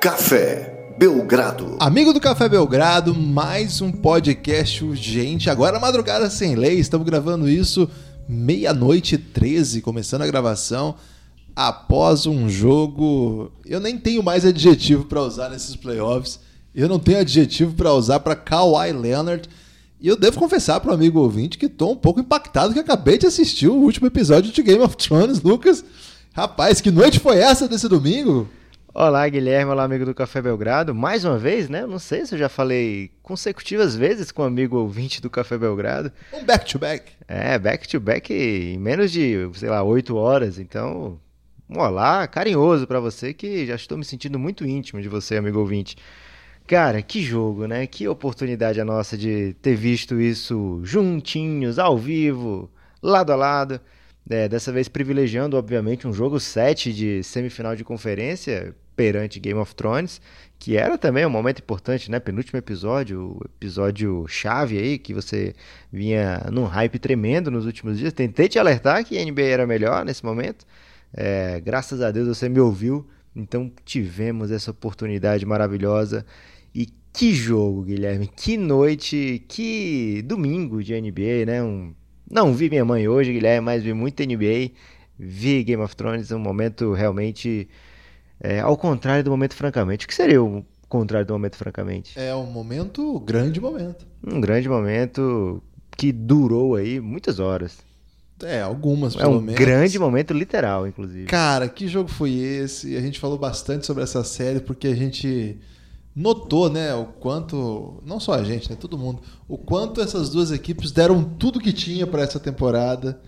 Café Belgrado. Amigo do Café Belgrado, mais um podcast urgente. Agora madrugada sem lei, estamos gravando isso meia-noite e 13, começando a gravação após um jogo. Eu nem tenho mais adjetivo para usar nesses playoffs. Eu não tenho adjetivo para usar para Kawhi Leonard. E eu devo confessar para o amigo ouvinte que estou um pouco impactado que acabei de assistir o último episódio de Game of Thrones, Lucas. Rapaz, que noite foi essa desse domingo? Olá, Guilherme, olá, amigo do Café Belgrado. Mais uma vez, né? Não sei se eu já falei consecutivas vezes com o amigo ouvinte do Café Belgrado. Um back-to-back. -back. É, back-to-back -back em menos de, sei lá, oito horas. Então, um olá carinhoso para você que já estou me sentindo muito íntimo de você, amigo ouvinte. Cara, que jogo, né? Que oportunidade a nossa de ter visto isso juntinhos, ao vivo, lado a lado. É, dessa vez privilegiando, obviamente, um jogo 7 de semifinal de conferência perante Game of Thrones, que era também um momento importante, né? Penúltimo episódio, o episódio chave aí, que você vinha num hype tremendo nos últimos dias. Tentei te alertar que a NBA era melhor nesse momento. É, graças a Deus você me ouviu. Então tivemos essa oportunidade maravilhosa e que jogo, Guilherme, que noite, que domingo de NBA, né? Um... Não vi minha mãe hoje, Guilherme, mas vi muito NBA, vi Game of Thrones, um momento realmente é, ao contrário do momento francamente. O que seria o contrário do momento francamente? É um momento, grande momento. Um grande momento que durou aí muitas horas. É, algumas, é um menos. grande momento literal, inclusive. Cara, que jogo foi esse? A gente falou bastante sobre essa série porque a gente notou, né, o quanto, não só a gente, né, todo mundo, o quanto essas duas equipes deram tudo que tinha para essa temporada.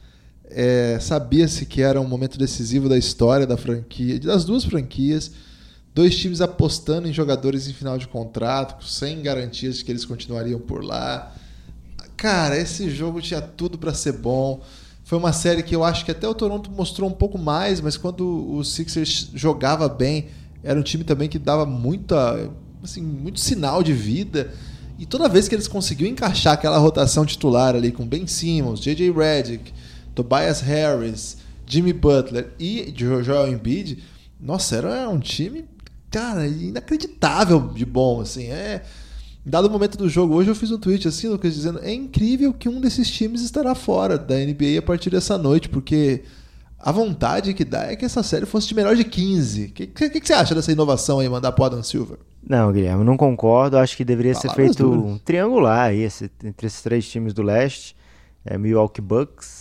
É, Sabia-se que era um momento decisivo da história da franquia, das duas franquias. Dois times apostando em jogadores em final de contrato, sem garantias de que eles continuariam por lá. Cara, esse jogo tinha tudo para ser bom. Foi uma série que eu acho que até o Toronto mostrou um pouco mais, mas quando o Sixers jogava bem, era um time também que dava muita assim, muito sinal de vida. E toda vez que eles conseguiam encaixar aquela rotação titular ali com Ben Simmons, J.J. Redick, Tobias Harris, Jimmy Butler e Joel Embiid, nossa, era um time, cara, inacreditável de bom, assim, é... Dado o momento do jogo, hoje eu fiz um tweet assim, Lucas, dizendo é incrível que um desses times estará fora da NBA a partir dessa noite, porque a vontade que dá é que essa série fosse de melhor de 15. O que, que, que, você acha dessa inovação aí, mandar pro Adam Silver? Não, Guilherme, não concordo. Acho que deveria Palavras ser feito duras. um triangular aí, esse, entre esses três times do leste. É, Milwaukee Bucks,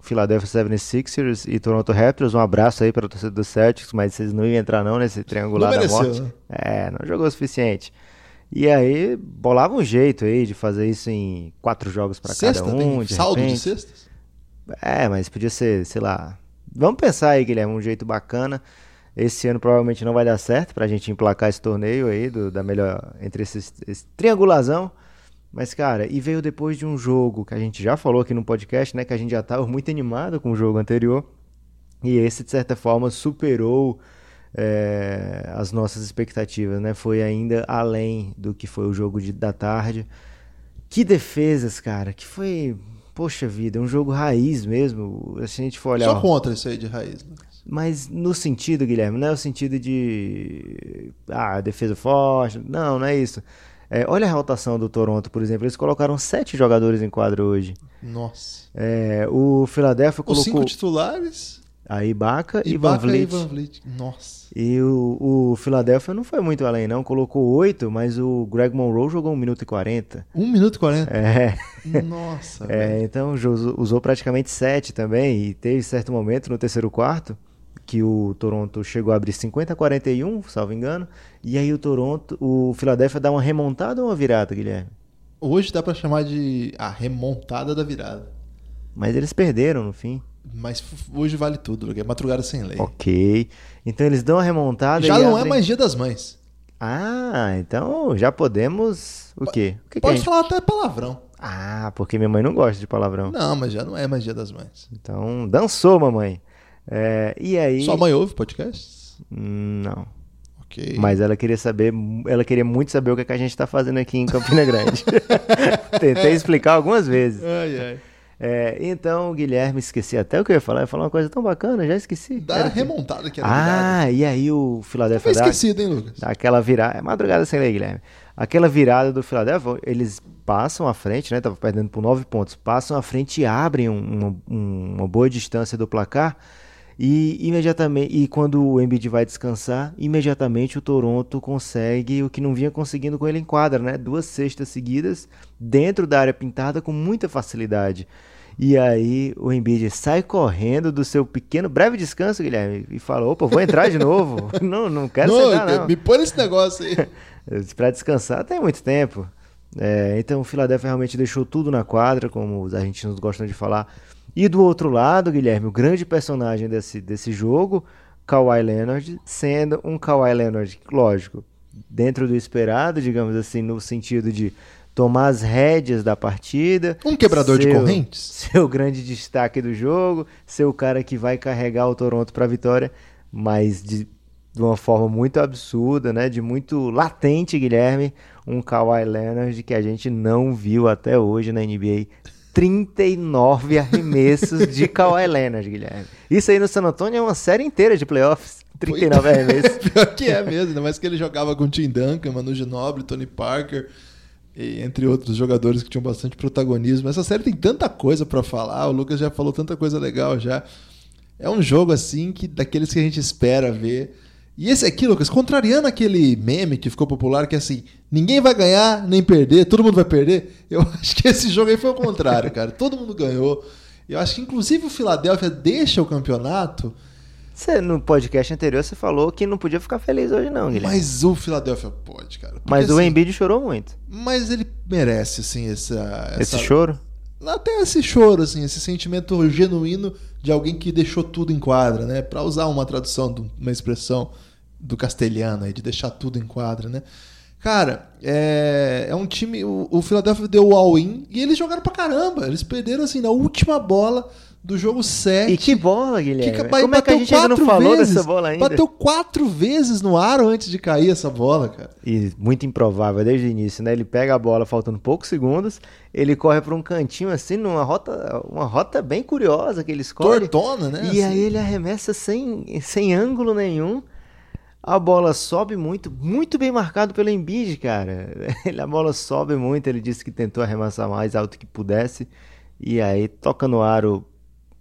Philadelphia 76ers e Toronto Raptors. Um abraço aí para o torcedor do Celtics, mas vocês não iam entrar não nesse triangular não mereceu, da morte. Né? É, não jogou o suficiente. E aí bolava um jeito aí de fazer isso em quatro jogos para cada um. De saldo repente. de cestas? É, mas podia ser, sei lá. Vamos pensar aí, Guilherme, um jeito bacana. Esse ano provavelmente não vai dar certo pra gente emplacar esse torneio aí, do, da melhor. entre esses, esse triangulazão. Mas, cara, e veio depois de um jogo que a gente já falou aqui no podcast, né? Que a gente já tava muito animado com o jogo anterior. E esse, de certa forma, superou é, as nossas expectativas, né? Foi ainda além do que foi o jogo de, da tarde. Que defesas, cara, que foi poxa vida, é um jogo raiz mesmo. Se a gente for olhar. Só contra isso aí de raiz. Né? Mas no sentido, Guilherme, não é o sentido de. Ah, defesa forte. Não, não é isso. É, olha a rotação do Toronto, por exemplo. Eles colocaram sete jogadores em quadro hoje. Nossa. É, o Philadelphia colocou. Os cinco titulares? A Ibaka e, Van Vliet. E Van Vliet. Nossa. E o, o Philadelphia não foi muito além, não. Colocou oito, mas o Greg Monroe jogou 1 minuto e 40. 1 minuto e 40? É. Nossa. é, então usou praticamente sete também. E teve certo momento no terceiro quarto que o Toronto chegou a abrir 50 a 41, salvo engano. E aí o Toronto, o Philadelphia dá uma remontada ou uma virada, Guilherme? Hoje dá para chamar de a remontada da virada. Mas eles perderam no fim. Mas hoje vale tudo, é madrugada sem lei. Ok. Então eles dão a remontada Já não abrem... é mais dia das mães. Ah, então já podemos. O quê? O que Pode que falar até palavrão. Ah, porque minha mãe não gosta de palavrão. Não, mas já não é mais dia das mães. Então, dançou, mamãe. É, e aí. Sua mãe ouve podcast? Não. Ok. Mas ela queria saber, ela queria muito saber o que, é que a gente está fazendo aqui em Campina Grande. Tentei explicar algumas vezes. Ai, ai. É, então, Guilherme, esqueci até o que eu ia falar. Eu ia falar uma coisa tão bacana, já esqueci. Da Era- remontada que era Ah, virada. e aí o Foi Philadelphia dá esquecido, hein, Lucas? aquela virada. É madrugada sem lei, Guilherme. Aquela virada do Philadelphia, eles passam à frente, né? Tava perdendo por nove pontos. Passam à frente e abrem um- um- uma boa distância do placar. E imediatamente, e quando o Embiid vai descansar, imediatamente o Toronto consegue o que não vinha conseguindo com ele em quadra, né? Duas cestas seguidas dentro da área pintada com muita facilidade. E aí o Embiid sai correndo do seu pequeno breve descanso, Guilherme, e fala: "Opa, vou entrar de novo. não, não quero Não, sentar não". Me põe nesse negócio aí. Para descansar tem muito tempo. É, então o Philadelphia realmente deixou tudo na quadra, como os argentinos gostam de falar. E do outro lado, Guilherme, o grande personagem desse, desse jogo, Kawhi Leonard, sendo um Kawhi Leonard, lógico, dentro do esperado, digamos assim, no sentido de tomar as rédeas da partida. Um quebrador de ser o- correntes? Ser o grande destaque do jogo, ser o cara que vai carregar o Toronto para a vitória, mas de, de uma forma muito absurda, né? De muito latente, Guilherme, um Kawhi Leonard que a gente não viu até hoje na NBA. 39 arremessos de Kawhi Leonard, Guilherme. Isso aí no San Antonio é uma série inteira de playoffs. 39 arremessos. Pior que é mesmo, ainda mais que ele jogava com Tim Duncan, Manu Ginobili, Tony Parker, e entre outros jogadores que tinham bastante protagonismo. Essa série tem tanta coisa pra falar, o Lucas já falou tanta coisa legal já. É um jogo assim que daqueles que a gente espera ver. E esse aqui, Lucas, contrariando aquele meme que ficou popular, que é assim, ninguém vai ganhar nem perder, todo mundo vai perder. Eu acho que esse jogo aí foi o contrário, cara. Todo mundo ganhou. Eu acho que inclusive o Philadelphia deixa o campeonato, Você, no podcast anterior você falou que não podia ficar feliz hoje não, Guilherme. mas o Philadelphia pode, cara. Porque, Mas o assim, Embiid chorou muito. Mas ele merece, assim, essa. Esse essa- choro? Até esse choro, assim, esse sentimento genuíno de alguém que deixou tudo em quadra, né? Pra usar uma tradução, de uma expressão do castelhano aí, de deixar tudo em quadra, né? Cara, é, é um time. O, o Philadelphia deu o all-in e eles jogaram pra caramba. Eles perderam, assim, na última bola do jogo 7. E que bola, Que Guilherme. ca- Como é que a bateu gente ainda não quatro falou vezes, dessa bola ainda? Bateu quatro vezes no aro antes de cair essa bola, cara. E muito improvável desde o início, né? Ele pega a bola faltando poucos segundos, ele corre para um cantinho assim, numa rota, uma rota bem curiosa que ele escolhe. Tortona, né? E assim. aí ele arremessa sem, sem ângulo nenhum. A bola sobe muito, muito bem marcado pelo Embiid, cara. A bola sobe muito, ele disse que tentou arremessar mais alto que pudesse. E aí toca no aro,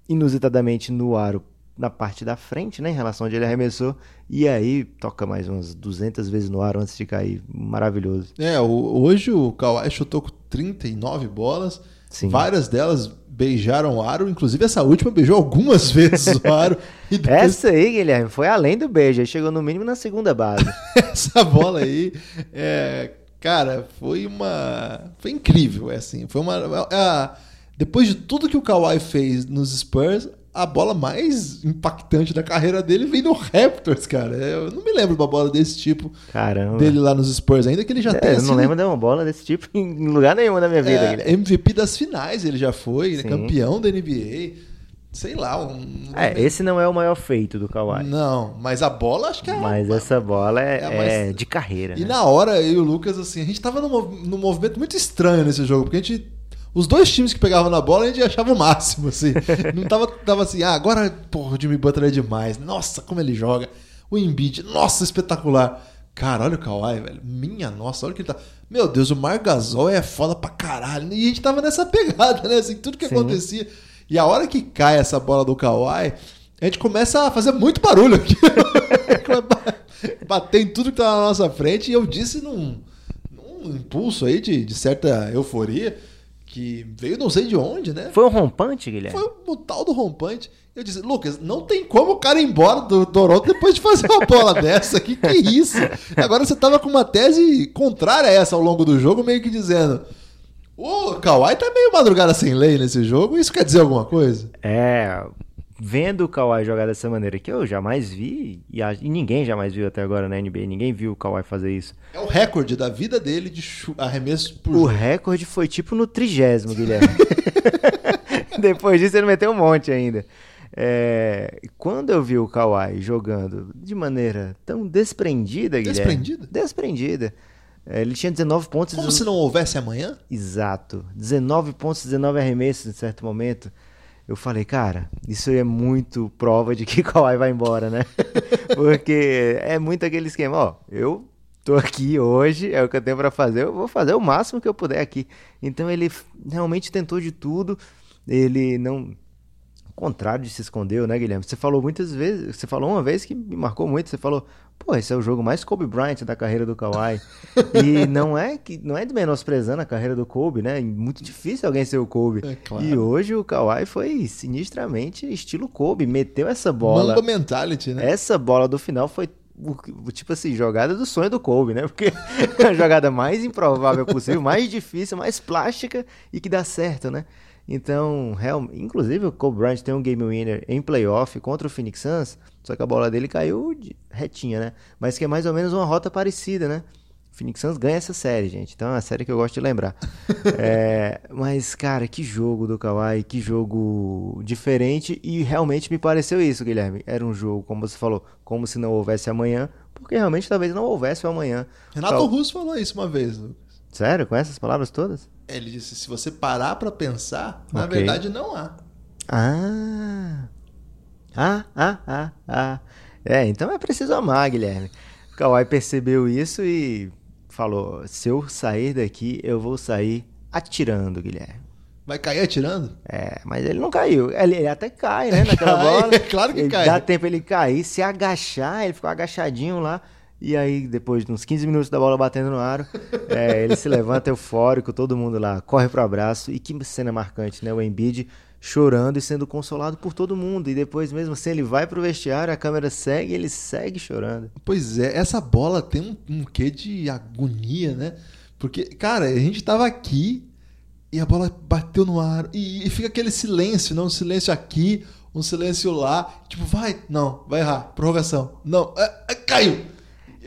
inusitadamente no aro, na parte da frente, né, em relação onde ele arremessou. E aí toca mais umas 200 vezes no aro antes de cair. Maravilhoso. É, hoje o Kawhi chutou com 39 bolas. Sim. Várias delas beijaram o aro, inclusive essa última beijou algumas vezes o aro. E depois Essa aí, Guilherme, foi além do beijo. Chegou no mínimo na segunda base. essa bola aí, é, cara, foi uma. Foi incrível, é assim. Foi uma. a- depois de tudo que o Kawhi fez nos Spurs, a bola mais impactante da carreira dele vem no Raptors, cara. Eu não me lembro de uma bola desse tipo Caramba. dele lá nos Spurs, ainda que ele já É, tenha eu não sido lembro de uma bola desse tipo em lugar nenhum da minha vida, É. MVP das finais ele já foi, né? Sim. campeão da NBA. Sei lá, um. É, esse não é o maior feito do Kawhi. Não, mas a bola acho que é. Mas essa bola é, É, mas- é de carreira, E né? na hora, eu e o Lucas, assim, a gente tava num, num movimento muito estranho nesse jogo, porque a gente. Os dois times que pegavam na bola, a gente achava o máximo, assim. Não tava, tava assim, ah, agora, porra, o Jimmy Butler é demais. Nossa, como ele joga. O Embiid, nossa, espetacular. Cara, olha o Kawhi, velho. Minha nossa, olha o que ele tá. Meu Deus, o Mar Gasol é foda pra caralho. E a gente tava nessa pegada, né? Assim, tudo que Sim. acontecia. E a hora que cai essa bola do Kawhi, a gente começa a fazer muito barulho aqui. Bater em tudo que tá na nossa frente. E eu disse num, num impulso aí de, de certa euforia, que veio não sei de onde, né? Foi um rompante, Guilherme? Foi o tal do rompante. Eu disse, Lucas, não tem como o cara ir embora do Toronto depois de fazer uma bola dessa. Que que é isso? Agora você tava com uma tese contrária a essa ao longo do jogo, meio que dizendo. O Kawhi tá meio madrugada sem lei nesse jogo. Isso quer dizer alguma coisa? É, vendo o Kawhi jogar dessa maneira que eu jamais vi, e, a- e ninguém jamais viu até agora na NBA, ninguém viu o Kawhi fazer isso. É o recorde da vida dele de arremesso por O jogo. recorde foi tipo no trigésimo, Guilherme. Depois disso ele meteu um monte ainda. É, quando eu vi o Kawhi jogando de maneira tão desprendida, Guilherme. Desprendida? Desprendida. É, Ele tinha 19 pontos. Como se não houvesse amanhã? Exato. 19 pontos, 19 arremessos em certo momento. Eu falei, cara, isso é muito prova de que Kawhi vai embora, né? Porque é muito aquele esquema, ó, eu tô aqui hoje, é o que eu tenho pra fazer, eu vou fazer o máximo que eu puder aqui. Então ele realmente tentou de tudo, ele não... Contrário de se escondeu, né, Guilherme? Você falou muitas vezes, você falou uma vez que me marcou muito, você falou, pô, esse é o jogo mais Kobe Bryant da carreira do Kawhi. e não é que não é de menosprezando a carreira do Kobe, né? Muito difícil alguém ser o Kobe. É claro. E hoje o Kawhi foi sinistramente estilo Kobe, meteu essa bola. Mamba mentality, né? Essa bola do final foi tipo assim, jogada do sonho do Kobe, né? Porque é a jogada mais improvável possível, mais difícil, mais plástica e que dá certo, né? Então, inclusive o Kobe Bryant tem um game winner em playoff contra o Phoenix Suns, só que a bola dele caiu de- retinha, né? Mas que é mais ou menos uma rota parecida, né? O Phoenix Suns ganha essa série, gente. Então é uma série que eu gosto de lembrar. É, mas, cara, que jogo do Kawhi, que jogo diferente e realmente me pareceu isso, Guilherme. Era um jogo, como você falou, como se não houvesse amanhã, porque realmente talvez não houvesse o amanhã. Renato Tal- Russo falou isso uma vez, Lucas. Sério? Com essas palavras todas? Ele disse: se você parar pra pensar, na verdade não há. Ah. Ah, ah, ah, ah. É, então é preciso amar, Guilherme. O Kawhi percebeu isso e falou: se eu sair daqui, eu vou sair atirando, Guilherme. Vai cair atirando? É, mas ele não caiu. Ele, ele até cai, né, naquela Cai, bola. é claro que Ele cai. Dá tempo ele cair, se agachar, ele ficou agachadinho lá. E aí, depois de uns 15 minutos da bola batendo no aro, é, ele se levanta eufórico, todo mundo lá corre pro abraço. E que cena marcante, né? O Embiid chorando e sendo consolado por todo mundo. E depois, mesmo assim, ele vai pro vestiário, a câmera segue e ele segue chorando. Pois é, essa bola tem um, um quê de agonia, né? Porque, cara, a gente tava aqui e a bola bateu no ar e, e fica aquele silêncio, não? Um silêncio aqui, um silêncio lá. Tipo, vai, não, vai errar, prorrogação. Não, é, é, caiu.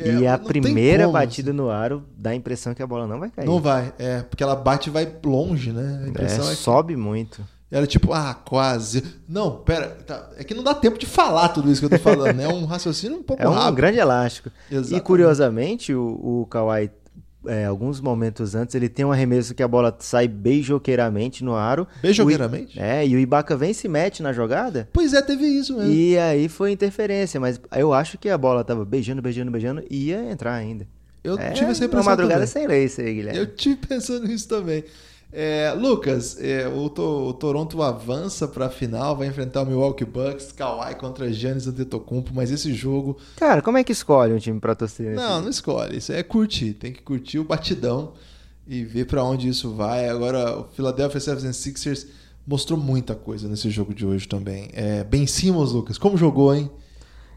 É, e a primeira como, batida no aro dá a impressão que a bola não vai cair. Não vai, é, porque ela bate e vai longe, né? A É, impressão é, que sobe muito. era tipo, ah, quase. Não, pera, tá, é que não dá tempo de falar tudo isso que eu tô falando, né? É um raciocínio um pouco É um rápido. grande elástico. E Exatamente. curiosamente, o, o Kawhi, é, alguns momentos antes, ele tem um arremesso que a bola sai beijoqueiramente no aro. Beijoqueiramente? O é, e o Ibaka vem e se mete na jogada. Pois é, teve isso mesmo. E aí foi interferência, mas eu acho que a bola tava beijando, beijando, beijando e ia entrar ainda. Eu é, tive essa uma impressão madrugada também. sem lei isso aí, Guilherme. Eu tive pensando nisso também. É, Lucas, é, o, To- o Toronto avança para a final, vai enfrentar o Milwaukee Bucks, Kawhi contra Giannis Antetokounmpo, mas esse jogo Cara, como é que escolhe um time pra torcer? não, não escolhe. Isso é curtir, tem que curtir o batidão e ver para onde isso vai. Agora o Philadelphia 76ers mostrou muita coisa nesse jogo de hoje também. É, ben Simmons, Lucas, como jogou, hein?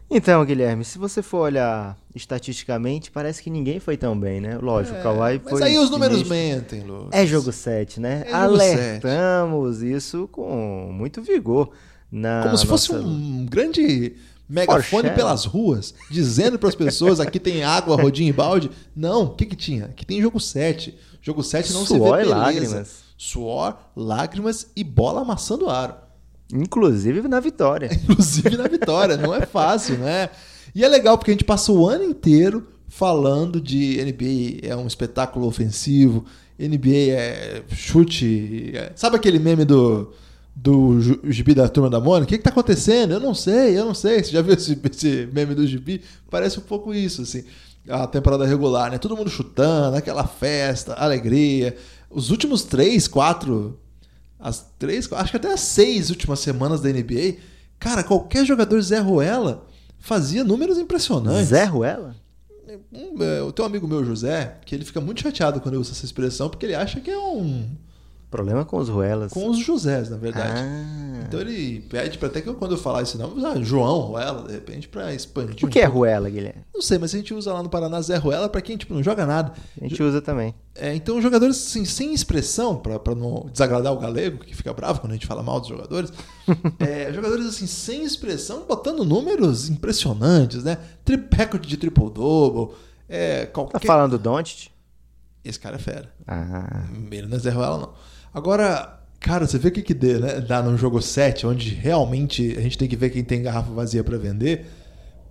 Então, Guilherme, se você for olhar estatisticamente, parece que ninguém foi tão bem, né? Lógico, o Kawhi foi É, mas aí os números mentem, Lucas. É jogo 7, né? É Alertamos isso com muito vigor. Na Como se fosse um grande megafone pelas ruas, dizendo para as pessoas aqui tem água, rodinha e balde. Não, o que que tinha? Aqui tem jogo 7. Jogo 7 não se vê Suor e lágrimas. Suor, lágrimas e bola amassando aro. Inclusive na vitória. Inclusive na vitória, não é fácil, né? E é legal porque a gente passa o ano inteiro falando de NBA é um espetáculo ofensivo, NBA é chute. é- Sabe aquele meme do, do gibi da turma da Mônica? O que, que tá acontecendo? Eu não sei, eu não sei. Você já viu esse, esse meme do gibi? Parece um pouco isso, assim. A temporada regular, né? Todo mundo chutando, aquela festa, alegria. Os últimos três, quatro as três, acho que até as seis últimas semanas da NBA, cara, qualquer jogador Zé Ruela fazia números impressionantes. Zé Ruela? Um, é, eu tenho um amigo meu, José, que ele fica muito chateado quando eu uso essa expressão, porque ele acha que é um. Problema com os Ruelas. com os Josés, na verdade. Ah. Então ele pede para até que eu, quando eu falar esse nome, usar João Ruela, de repente, para expandir. O um que é pouco. Ruela, Guilherme? Não sei, mas a gente usa lá no Paraná Zé Ruela pra quem tipo, não joga nada. A gente usa também. É, então, jogadores assim, sem expressão, pra pra não desagradar o galego, que fica bravo quando a gente fala mal dos jogadores. é, jogadores assim, sem expressão, botando números impressionantes, né? Tri recorde de triple-double. É, Tá qualquer... falando do Doncic? Esse cara é fera. Ah. Ele não é Zé Ruela, não. Agora, cara, você vê o que, que dê, né? dá num jogo 7, onde realmente a gente tem que ver quem tem garrafa vazia pra vender.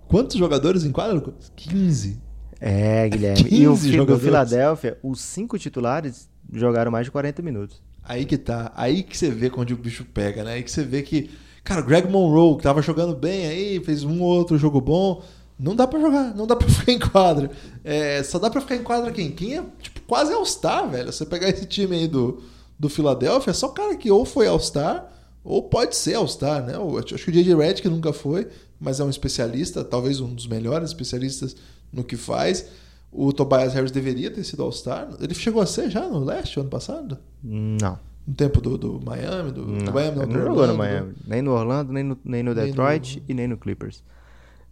Quantos jogadores em? Lucas? 15. É, Guilherme. 15 e o time do jogadores. Philadelphia, os cinco titulares jogaram mais de 40 minutos. Aí que tá. Aí que você vê onde o bicho pega, né? Aí que você vê que. Cara, Greg Monroe, que tava jogando bem aí, fez um ou outro jogo bom. Não dá pra jogar, não dá pra ficar em quadra. É, só dá pra ficar em quadra quem? Quem é tipo, quase All-Star, velho. Você pegar esse time aí do, do Philadelphia, é só cara que ou foi All-Star, ou pode ser All-Star, né? Eu acho que o J.J. Redick nunca foi, mas é um especialista, talvez um dos melhores especialistas no que faz. O Tobias Harris deveria ter sido All-Star. Ele chegou a ser já no leste, ano passado? Não. No tempo do, do Miami, do, do Não, Miami, não, não jogou no Miami. Nem no Orlando, nem no, nem no Nem Detroit no- e nem no Clippers.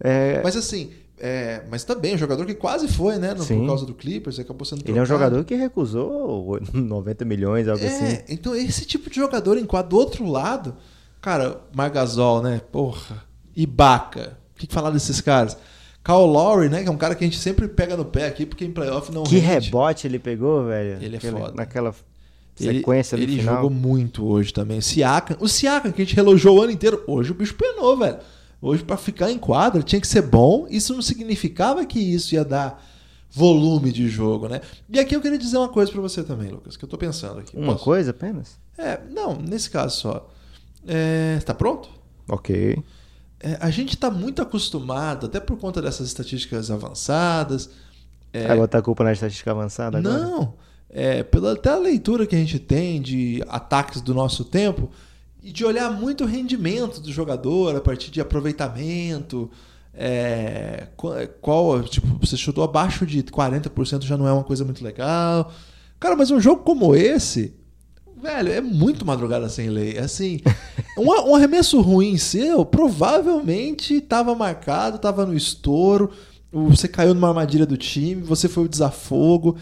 É, Mas assim, é, mas também, um jogador que quase foi, né? no- por causa do Clippers, acabou sendo ele é um trocado. jogador que recusou 90 milhões, algo É, assim. então esse tipo de jogador em quadro do outro lado, cara, Margasol, né? Porra. Ibaka. O que, que falar desses caras? Kyle Lowry, né? Que é um cara que a gente sempre pega no pé aqui, porque em playoff não Que rende. rebote ele pegou, velho. Ele é Aquele- foda. Naquela Ele- sequência ele do final. jogou muito hoje também. O Siakam, o Siakam que a gente relojou o ano inteiro, hoje o bicho penou, velho. Hoje pra ficar em quadra tinha que ser bom. Isso não significava que isso ia dar volume de jogo, né? E aqui eu queria dizer uma coisa pra você também, Lucas, que eu tô pensando aqui. Uma Posso? coisa apenas? É, não, nesse caso só. É, tá pronto? Ok. É, a gente tá muito acostumado, até por conta dessas estatísticas avançadas. É, Vai botar a culpa na estatística avançada agora? Não, é, pela até a leitura que a gente tem de ataques do nosso tempo e de olhar muito o rendimento do jogador a partir de aproveitamento. é, qual, tipo, você chutou abaixo de 40% já não é uma coisa muito legal. Cara, mas um jogo como esse, velho, é muito madrugada sem lei. Assim, um, um arremesso ruim seu provavelmente estava marcado, estava no estouro, você caiu numa armadilha do time, você foi o desafogo.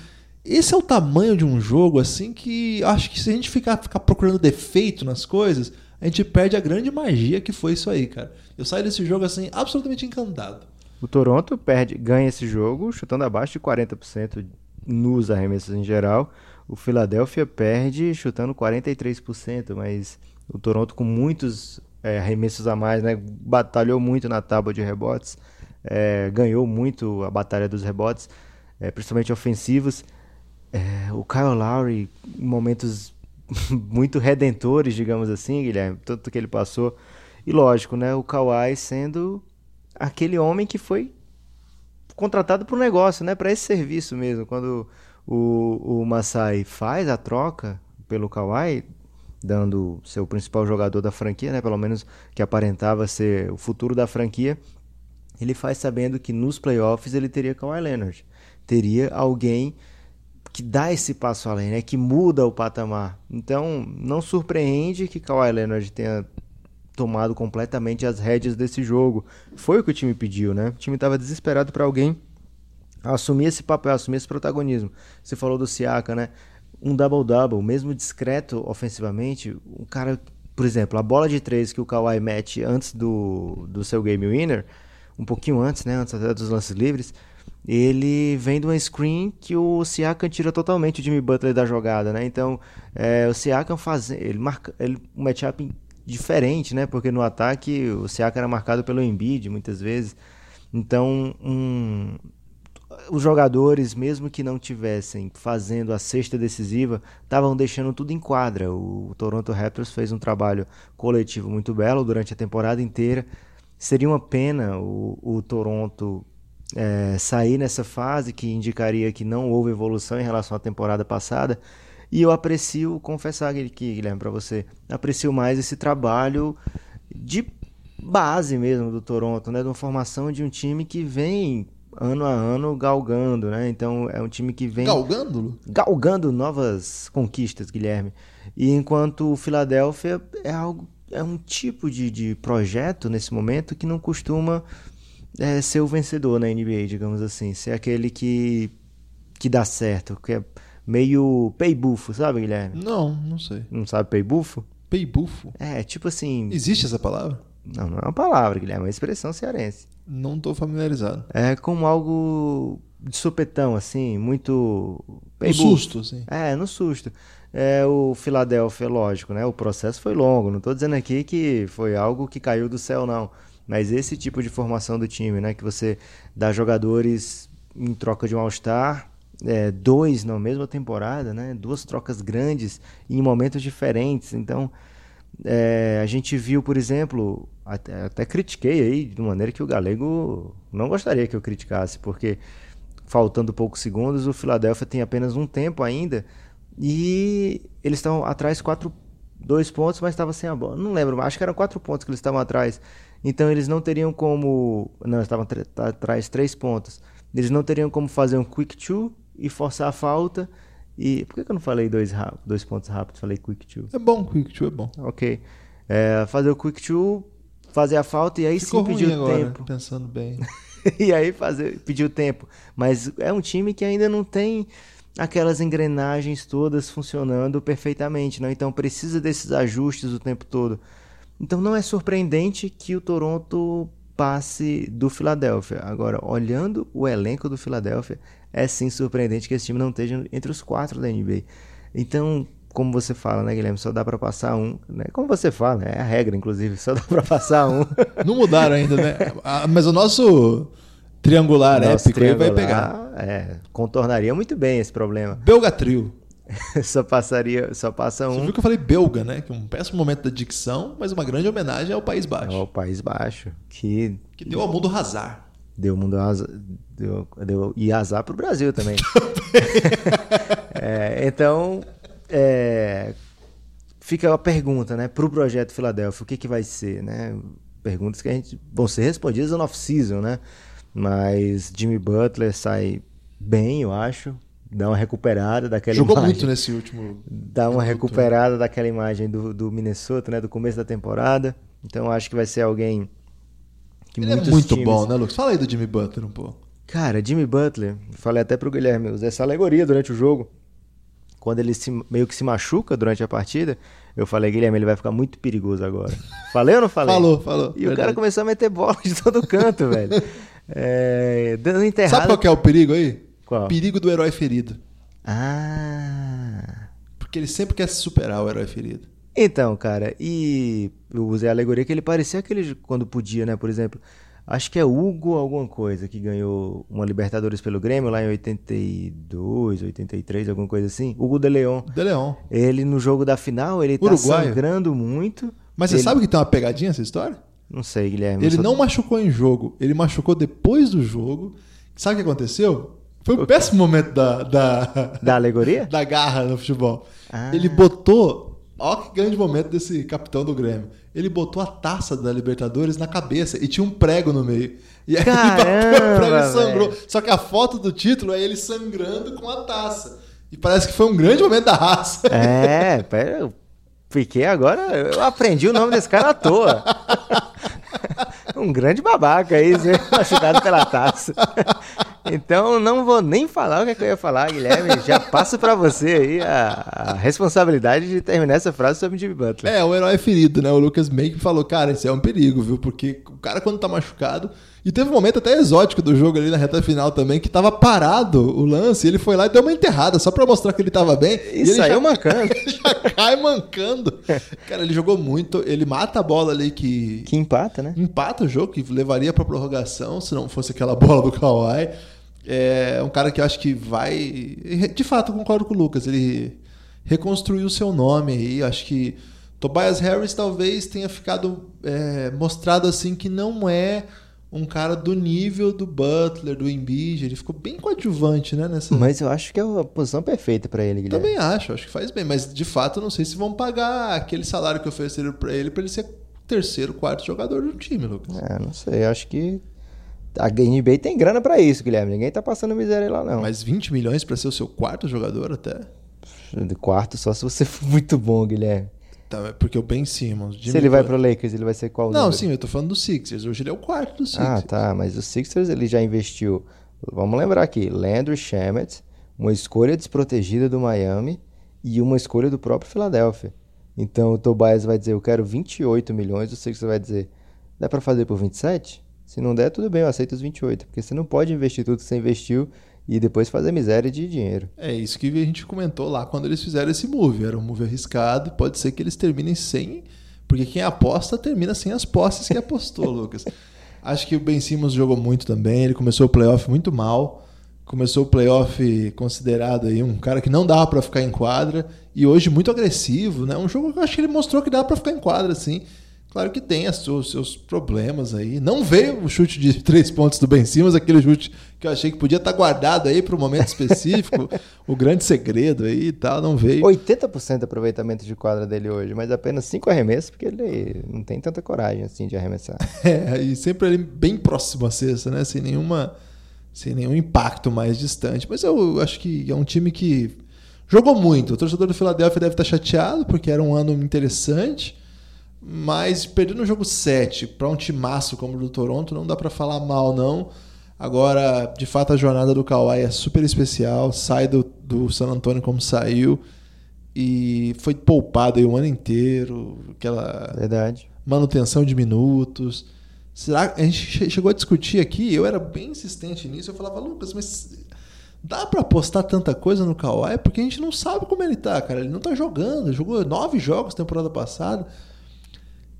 Esse é o tamanho de um jogo, assim, que acho que se a gente ficar, ficar procurando defeito nas coisas, a gente perde a grande magia que foi isso aí, cara. Eu saio desse jogo, assim, absolutamente encantado. O Toronto perde, ganha esse jogo chutando abaixo de 40% nos arremessos em geral. O Philadelphia perde chutando 43%, mas o Toronto com muitos é, arremessos a mais, né? Batalhou muito na tábua de rebotes, é, ganhou muito a batalha dos rebotes, é, principalmente ofensivos. É, o Kyle Lowry, momentos muito redentores, digamos assim, Guilherme, tanto que ele passou. E lógico, né? O Kawhi sendo aquele homem que foi contratado para o negócio, né? Para esse serviço mesmo. Quando o, o Masai faz a troca pelo Kawhi, dando seu principal jogador da franquia, né? Pelo menos que aparentava ser o futuro da franquia, ele faz sabendo que nos playoffs ele teria Kawhi Leonard, teria alguém que dá esse passo além, né? Que muda o patamar. Então, não surpreende que Kawhi Leonard tenha tomado completamente as rédeas desse jogo. Foi o que o time pediu, né? O time estava desesperado para alguém assumir esse papel, assumir esse protagonismo. Você falou do Siaka, né? Um double-double, mesmo discreto ofensivamente, um cara, por exemplo, a bola de três que o Kawhi mete antes do, do seu game winner, um pouquinho antes, né? Antes até dos lances livres, ele vem de uma screen que o Siakam tira totalmente o Jimmy Butler da jogada, né? Então, é, o Siakam faz, ele marca, ele um matchup diferente, né? Porque no ataque o Siakam era marcado pelo Embiid muitas vezes. Então, um, os jogadores, mesmo que não tivessem fazendo a sexta decisiva, estavam deixando tudo em quadra. O Toronto Raptors fez um trabalho coletivo muito belo durante a temporada inteira. Seria uma pena o, o Toronto é, sair nessa fase que indicaria que não houve evolução em relação à temporada passada. E eu aprecio, confessar aqui, Guilherme, para você, aprecio mais esse trabalho de base mesmo do Toronto, né? De uma formação de um time que vem ano a ano galgando, né? Então é um time que vem Galgando? galgando novas conquistas, Guilherme. E enquanto o Philadelphia é algo é um tipo de, de projeto nesse momento que não costuma é, ser o vencedor na NBA, digamos assim, ser aquele que que dá certo, que é meio peibufo, sabe, Guilherme? Não, não sei. Não sabe peibufo? Peibufo. É, tipo assim, Existe essa palavra? não, não é uma palavra, Guilherme, é uma expressão cearense. Não tô familiarizado. É como algo de supetão, assim, muito. Peibufo. susto, assim. É, no susto. É, o Philadelphia, lógico, né? O processo foi longo. Não estou dizendo aqui que foi algo que caiu do céu, não. Mas esse tipo de formação do time, né? Que você dá jogadores em troca de um All-Star, é, dois na mesma temporada, né? Duas trocas grandes em momentos diferentes. Então, é, a gente viu, por exemplo, até, até, critiquei aí de maneira que o Galego não gostaria que eu criticasse, porque faltando poucos segundos, o Philadelphia tem apenas um tempo ainda e eles estão atrás quatro, dois pontos, mas estava sem a bola. Não lembro, acho que eram quatro pontos que eles estavam atrás. Então eles não teriam como. Não, estavam atrás três pontos. Eles não teriam como fazer um quick two e forçar a falta. E por que, eu não falei dois, dois pontos rápidos? Falei quick two. É bom, quick two é bom. Ok. É, fazer o quick two, fazer a falta e aí Ficou sim pedir o tempo. Pensando bem. e aí fazer, pedir o tempo. Mas é um time que ainda não tem aquelas engrenagens todas funcionando perfeitamente, não? Então precisa desses ajustes o tempo todo. Então não é surpreendente que o Toronto passe do Philadelphia. Agora, olhando o elenco do Philadelphia, é sim surpreendente que esse time não esteja entre os quatro da NBA. Então, como você fala, né, Guilherme? Só dá para passar um. Né? Como você fala, é a regra, inclusive, só dá para passar um. não mudaram ainda, né? Mas o nosso triangular nosso épico triangular, aí vai pegar. É, contornaria muito bem esse problema. Belgatrio. só passaria, só passa um. Você viu que eu falei belga, né? Que é um péssimo momento da dicção, mas uma grande homenagem ao País Baixo. Ao País Baixo, que que deu ao mundo razar. Deu mundo azar, deu, deu e azar pro Brasil também. é, então, é, fica a pergunta, né, pro projeto Filadélfia, o que que vai ser, né? Perguntas que a gente vão ser respondidas no off-season, né? Mas Jimmy Butler sai bem, eu acho dá uma recuperada daquela Jogou imagem. muito nesse último. Dá uma recuperada daquela imagem do, do Minnesota, né? Do começo da temporada. Então acho que vai ser alguém que Ele é muito times... bom, né, Lucas? Fala aí do Jimmy Butler um pouco. Cara, Jimmy Butler, falei até pro Guilherme, usei essa alegoria durante o jogo. Quando ele se, meio que se machuca durante a partida, eu falei, Guilherme, ele vai ficar muito perigoso agora. Falei ou não falei? falou, falou. E verdade. o cara começou a meter bola de todo canto, velho. É, dando enterrada. Sabe qual que é o perigo aí? Qual? Perigo do herói ferido. Ah. Porque ele sempre quer se superar, o herói ferido. Então, cara, e eu usei a alegoria que ele parecia aquele quando podia, né? Por exemplo, acho que é Hugo alguma coisa que ganhou uma Libertadores pelo Grêmio lá em 82, 83, alguma coisa assim. Hugo de Leon. De Leon. Ele no jogo da final, ele tá Uruguaio. sangrando muito. Mas você ele... sabe que tem uma pegadinha essa história? Não sei, Guilherme. Ele não machucou em jogo, ele machucou depois do jogo. Sabe o que aconteceu? Foi um péssimo momento da, da. Da alegoria? Da garra no futebol. Ah. Ele botou. Olha que grande momento desse capitão do Grêmio. Ele botou a taça da Libertadores na cabeça e tinha um prego no meio. E aí Caramba, ele bateu o prego e sangrou. velho. Só que a foto do título é ele sangrando com a taça. E parece que foi um grande momento da raça. É, pera, eu fiquei agora. Eu aprendi o nome desse cara à toa. um grande babaca aí, ser pela taça. Então não vou nem falar o que, é que eu ia falar, Guilherme. Já passo para você aí a, a, responsabilidade de terminar essa frase sobre Jimmy Butler. É, o herói ferido, né? O Lucas meio que falou, cara, isso é um perigo, viu? Porque o cara quando tá machucado. E teve um momento até exótico do jogo ali na reta final também, que tava parado o lance, e ele foi lá e deu uma enterrada, só pra mostrar que ele tava bem. E, e saiu já, mancando. já cai mancando. Cara, ele jogou muito, ele mata a bola ali que. Que empata, né? Empata o jogo, que levaria pra prorrogação, se não fosse aquela bola do Kawhi. É um cara que eu acho que vai. De fato, eu concordo com o Lucas. Ele reconstruiu o seu nome aí. Acho que Tobias Harris talvez tenha ficado é, mostrado assim que não é um cara do nível do Butler, do Embiid. Ele ficou bem coadjuvante, né? Nessa... Mas eu acho que é a posição perfeita para ele, Guilherme. Também acho, acho que faz bem. Mas de fato, eu não sei se vão pagar aquele salário que ofereceram para ele para ele ser terceiro, quarto jogador do time, Lucas. É, não sei. Acho que a NBA tem grana para isso, Guilherme. Ninguém tá passando miséria lá, não. Mas 20 milhões para ser o seu quarto jogador até? De quarto só se você for muito bom, Guilherme. Tá, porque o Ben Simmons. Jimmy se ele vai pro Lakers, ele vai ser qual Não, número? sim, eu tô falando do Sixers. Hoje ele é o quarto do Sixers. Ah, tá. Mas o Sixers ele já investiu. Vamos lembrar aqui: Landry Shamet, uma escolha desprotegida do Miami e uma escolha do próprio Philadelphia. Então o Tobias vai dizer: Eu quero 28 milhões. O Sixers vai dizer: Dá para fazer por 27? Se não der, tudo bem, eu aceito os 28. Porque você não pode investir tudo que você investiu e depois fazer miséria de dinheiro. É isso que a gente comentou lá quando eles fizeram esse move. Era um move arriscado, pode ser que eles terminem sem. Porque quem aposta termina sem as posses que apostou, Lucas. Acho que o Ben Simmons jogou muito também. Ele começou o playoff muito mal. começou o playoff considerado aí um cara que não dava para ficar em quadra e hoje muito agressivo, né? Um jogo que eu acho que ele mostrou que dá para ficar em quadra, assim. Claro que tem os seus, problemas aí. Não veio o chute de três pontos do Ben Simmons, aquele chute que eu achei que podia estar guardado aí para um momento específico, o grande segredo aí e tal, não veio. 80% de aproveitamento de quadra dele hoje, mas apenas cinco arremessos, porque ele não tem tanta coragem assim de arremessar. É, e sempre ele bem próximo à cesta, né? Sem nenhuma sem nenhum impacto mais distante. Mas eu acho que é um time que jogou muito. O torcedor do Philadelphia deve estar chateado, porque era um ano interessante. Mas perdendo no jogo 7 para um timaço como o do Toronto, não dá para falar mal, não. Agora, de fato, a jornada do Kawhi é super especial. Sai do, do San Antonio como saiu. E foi poupado aí o ano inteiro. Aquela Verdade. manutenção de minutos. Será a gente chegou a discutir aqui, eu era bem insistente nisso, eu falava, Lucas, mas dá para apostar tanta coisa no Kawhi? Porque a gente não sabe como ele tá, cara. Ele não tá jogando, ele jogou nove jogos temporada passada.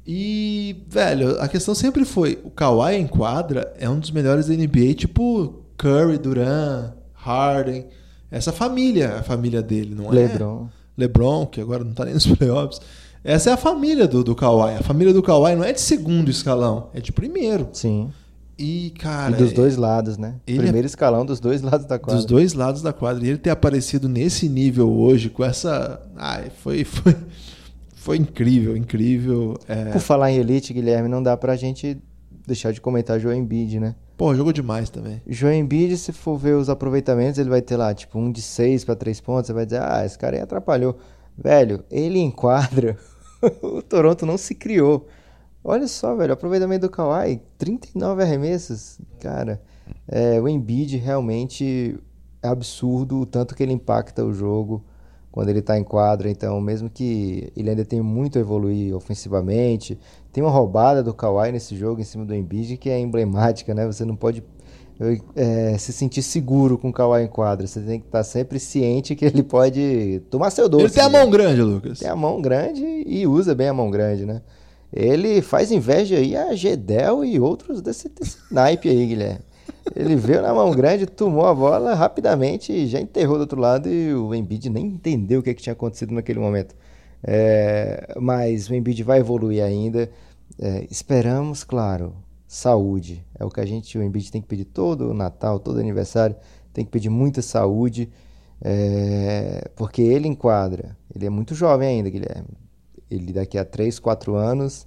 E, velho, a questão sempre foi: o Kawhi em quadra é um dos melhores da NBA, tipo Curry, Duran, Harden. Essa família, a família dele, não é? LeBron. LeBron, que agora não tá nem nos playoffs. Essa é a família do, do Kawhi. A família do Kawhi não é de segundo escalão, é de primeiro. Sim. E, cara. E dos dois lados, né? ele Primeiro é- escalão dos dois lados da quadra. Dos dois lados da quadra. E ele ter aparecido nesse nível hoje, com essa. Ai, foi. Foi, foi incrível, incrível. É... Por falar em elite, Guilherme, não dá pra gente deixar de comentar Joe Embiid, né? Pô, jogou demais também. Joe Embiid, se for ver os aproveitamentos, ele vai ter lá, tipo, um de seis pra três pontos. Você vai dizer, ah, esse cara aí atrapalhou. Velho, ele enquadra. o Toronto não se criou. Olha só, velho, aproveitamento do Kawhi, 39 arremessos. Cara, é, o Embiid realmente é absurdo o tanto que ele impacta o jogo quando ele tá em quadra. Então, mesmo que ele ainda tenha muito a evoluir ofensivamente, tem uma roubada do Kawhi nesse jogo em cima do Embiid que é emblemática, né? Você não pode é, se sentir seguro com o Kawhi em quadra. Você tem que estar sempre ciente que ele pode tomar seu doce. Ele tem a né? mão grande, Lucas. Tem a mão grande e usa bem a mão grande, né? Ele faz inveja aí a Gedel e outros desse, desse naipe aí, Guilherme. Ele veio na mão grande, tomou a bola rapidamente e já enterrou do outro lado e o Embiid nem entendeu o que, que tinha acontecido naquele momento. É, mas o Embiid vai evoluir ainda. É, esperamos, claro, saúde. É o que a gente, o Embiid tem que pedir todo Natal, todo aniversário, tem que pedir muita saúde, é, porque ele enquadra. Ele é muito jovem ainda, Guilherme. Ele daqui a 3, 4 anos,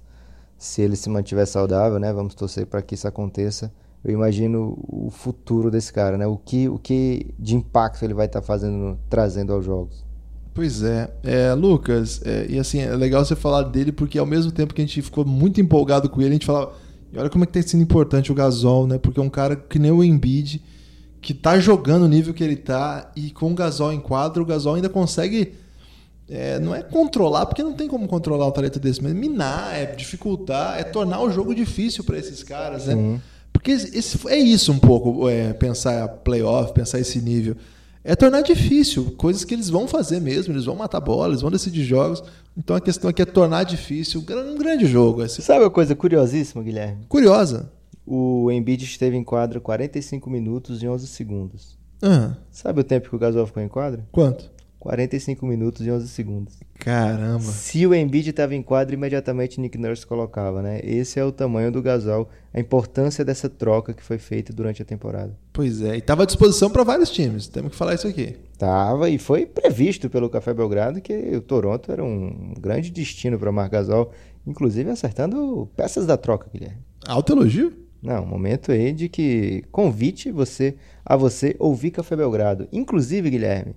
se ele se mantiver saudável, né? Vamos torcer para que isso aconteça. Eu imagino o futuro desse cara, né? O que, o que de impacto ele vai estar tá fazendo, trazendo aos jogos. Pois é, é Lucas, é, e assim, é legal você falar dele porque ao mesmo tempo que a gente ficou muito empolgado com ele, a gente falava, e olha como é que tem sido importante o Gasol, né? Porque é um cara que nem o Embiid, que tá jogando o nível que ele tá, e com o Gasol em quadro, o Gasol ainda consegue. É, não é controlar, porque não tem como controlar um talento desse, mas minar, é dificultar, é tornar o jogo difícil para esses caras, né? Sim. Porque esse, é isso um pouco, é, pensar playoff, pensar esse nível. É tornar difícil, coisas que eles vão fazer mesmo, eles vão matar bola, eles vão decidir jogos. Então a questão aqui é tornar difícil um grande jogo. Esse... Sabe uma coisa curiosíssima, Guilherme? Curiosa. O Embiid esteve em quadra 45 minutos e 11 segundos. Uhum. Sabe o tempo que o Gasol ficou em quadra? Quanto? 45 minutos e 11 segundos. Caramba. Se o Embiid estava em quadra, imediatamente Nick Nurse colocava, né? Esse é o tamanho do Gasol, a importância dessa troca que foi feita durante a temporada. Pois é, e estava à disposição para vários times, temos que falar isso aqui. Tava e foi previsto pelo Café Belgrado que o Toronto era um grande destino para Marc Gasol, inclusive acertando peças da troca, Guilherme. Alto elogio? Não, momento aí de que convite você a você ouvir Café Belgrado. Inclusive, Guilherme,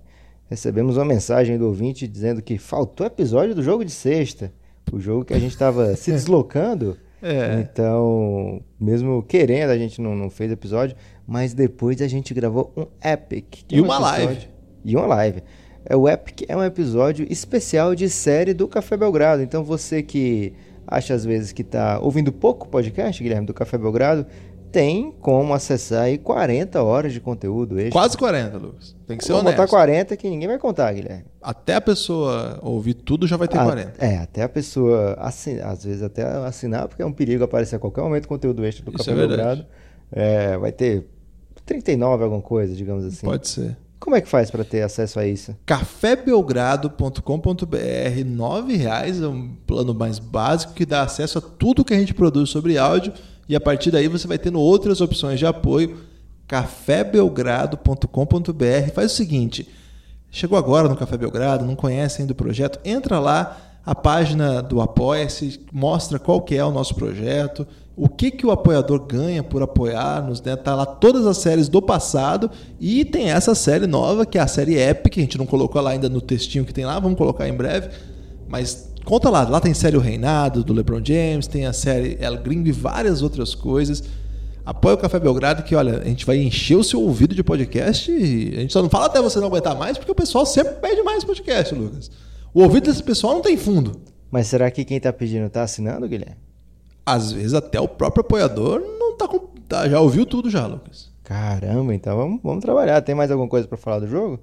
recebemos uma mensagem do ouvinte dizendo que faltou episódio do jogo de sexta. O jogo que a gente estava se deslocando. É. Então, mesmo querendo, a gente não, não fez episódio, mas depois a gente gravou um Epic. que é E um uma episódio- live. E uma live. É, o Epic é um episódio especial de série do Café Belgrado. Então, você que acha às vezes que está ouvindo pouco podcast, Guilherme, do Café Belgrado, tem como acessar aí 40 horas de conteúdo extra. Quase 40, Lucas. Tem que ser Vou honesto. botar 40 que ninguém vai contar, Guilherme. Até a pessoa ouvir tudo já vai ter Ah, 40. É, até a pessoa, assin- às vezes até assinar, porque é um perigo aparecer a qualquer momento conteúdo extra do Isso Café é. Belgrado. É, vai ter 39 alguma coisa, digamos assim. Pode ser. Como é que faz para ter acesso a isso? cafébelgrado.com.br, R$ reais é um plano mais básico que dá acesso a tudo que a gente produz sobre áudio e a partir daí você vai tendo outras opções de apoio. cafébelgrado.com.br. Faz o seguinte, chegou agora no Café Belgrado, não conhece ainda o projeto, entra lá, a página do Apoia-se mostra qual que é o nosso projeto, o que, que o apoiador ganha por apoiar-nos, né? Tá lá todas as séries do passado e tem essa série nova, que é a série Epic, a gente não colocou lá ainda no textinho que tem lá, vamos colocar em breve, mas conta lá, lá tem série O Reinado, do LeBron James, tem a série El Gringo e várias outras coisas. Apoia o Café Belgrado, que olha, a gente vai encher o seu ouvido de podcast e a gente só não fala até você não aguentar mais, porque o pessoal sempre pede mais podcast, Lucas. O ouvido desse pessoal não tem fundo. Mas será que quem tá pedindo tá assinando, Guilherme? Às vezes até o próprio apoiador não tá com. tá- já ouviu tudo já, Lucas. Caramba, então vamos, vamos trabalhar. Tem mais alguma coisa para falar do jogo?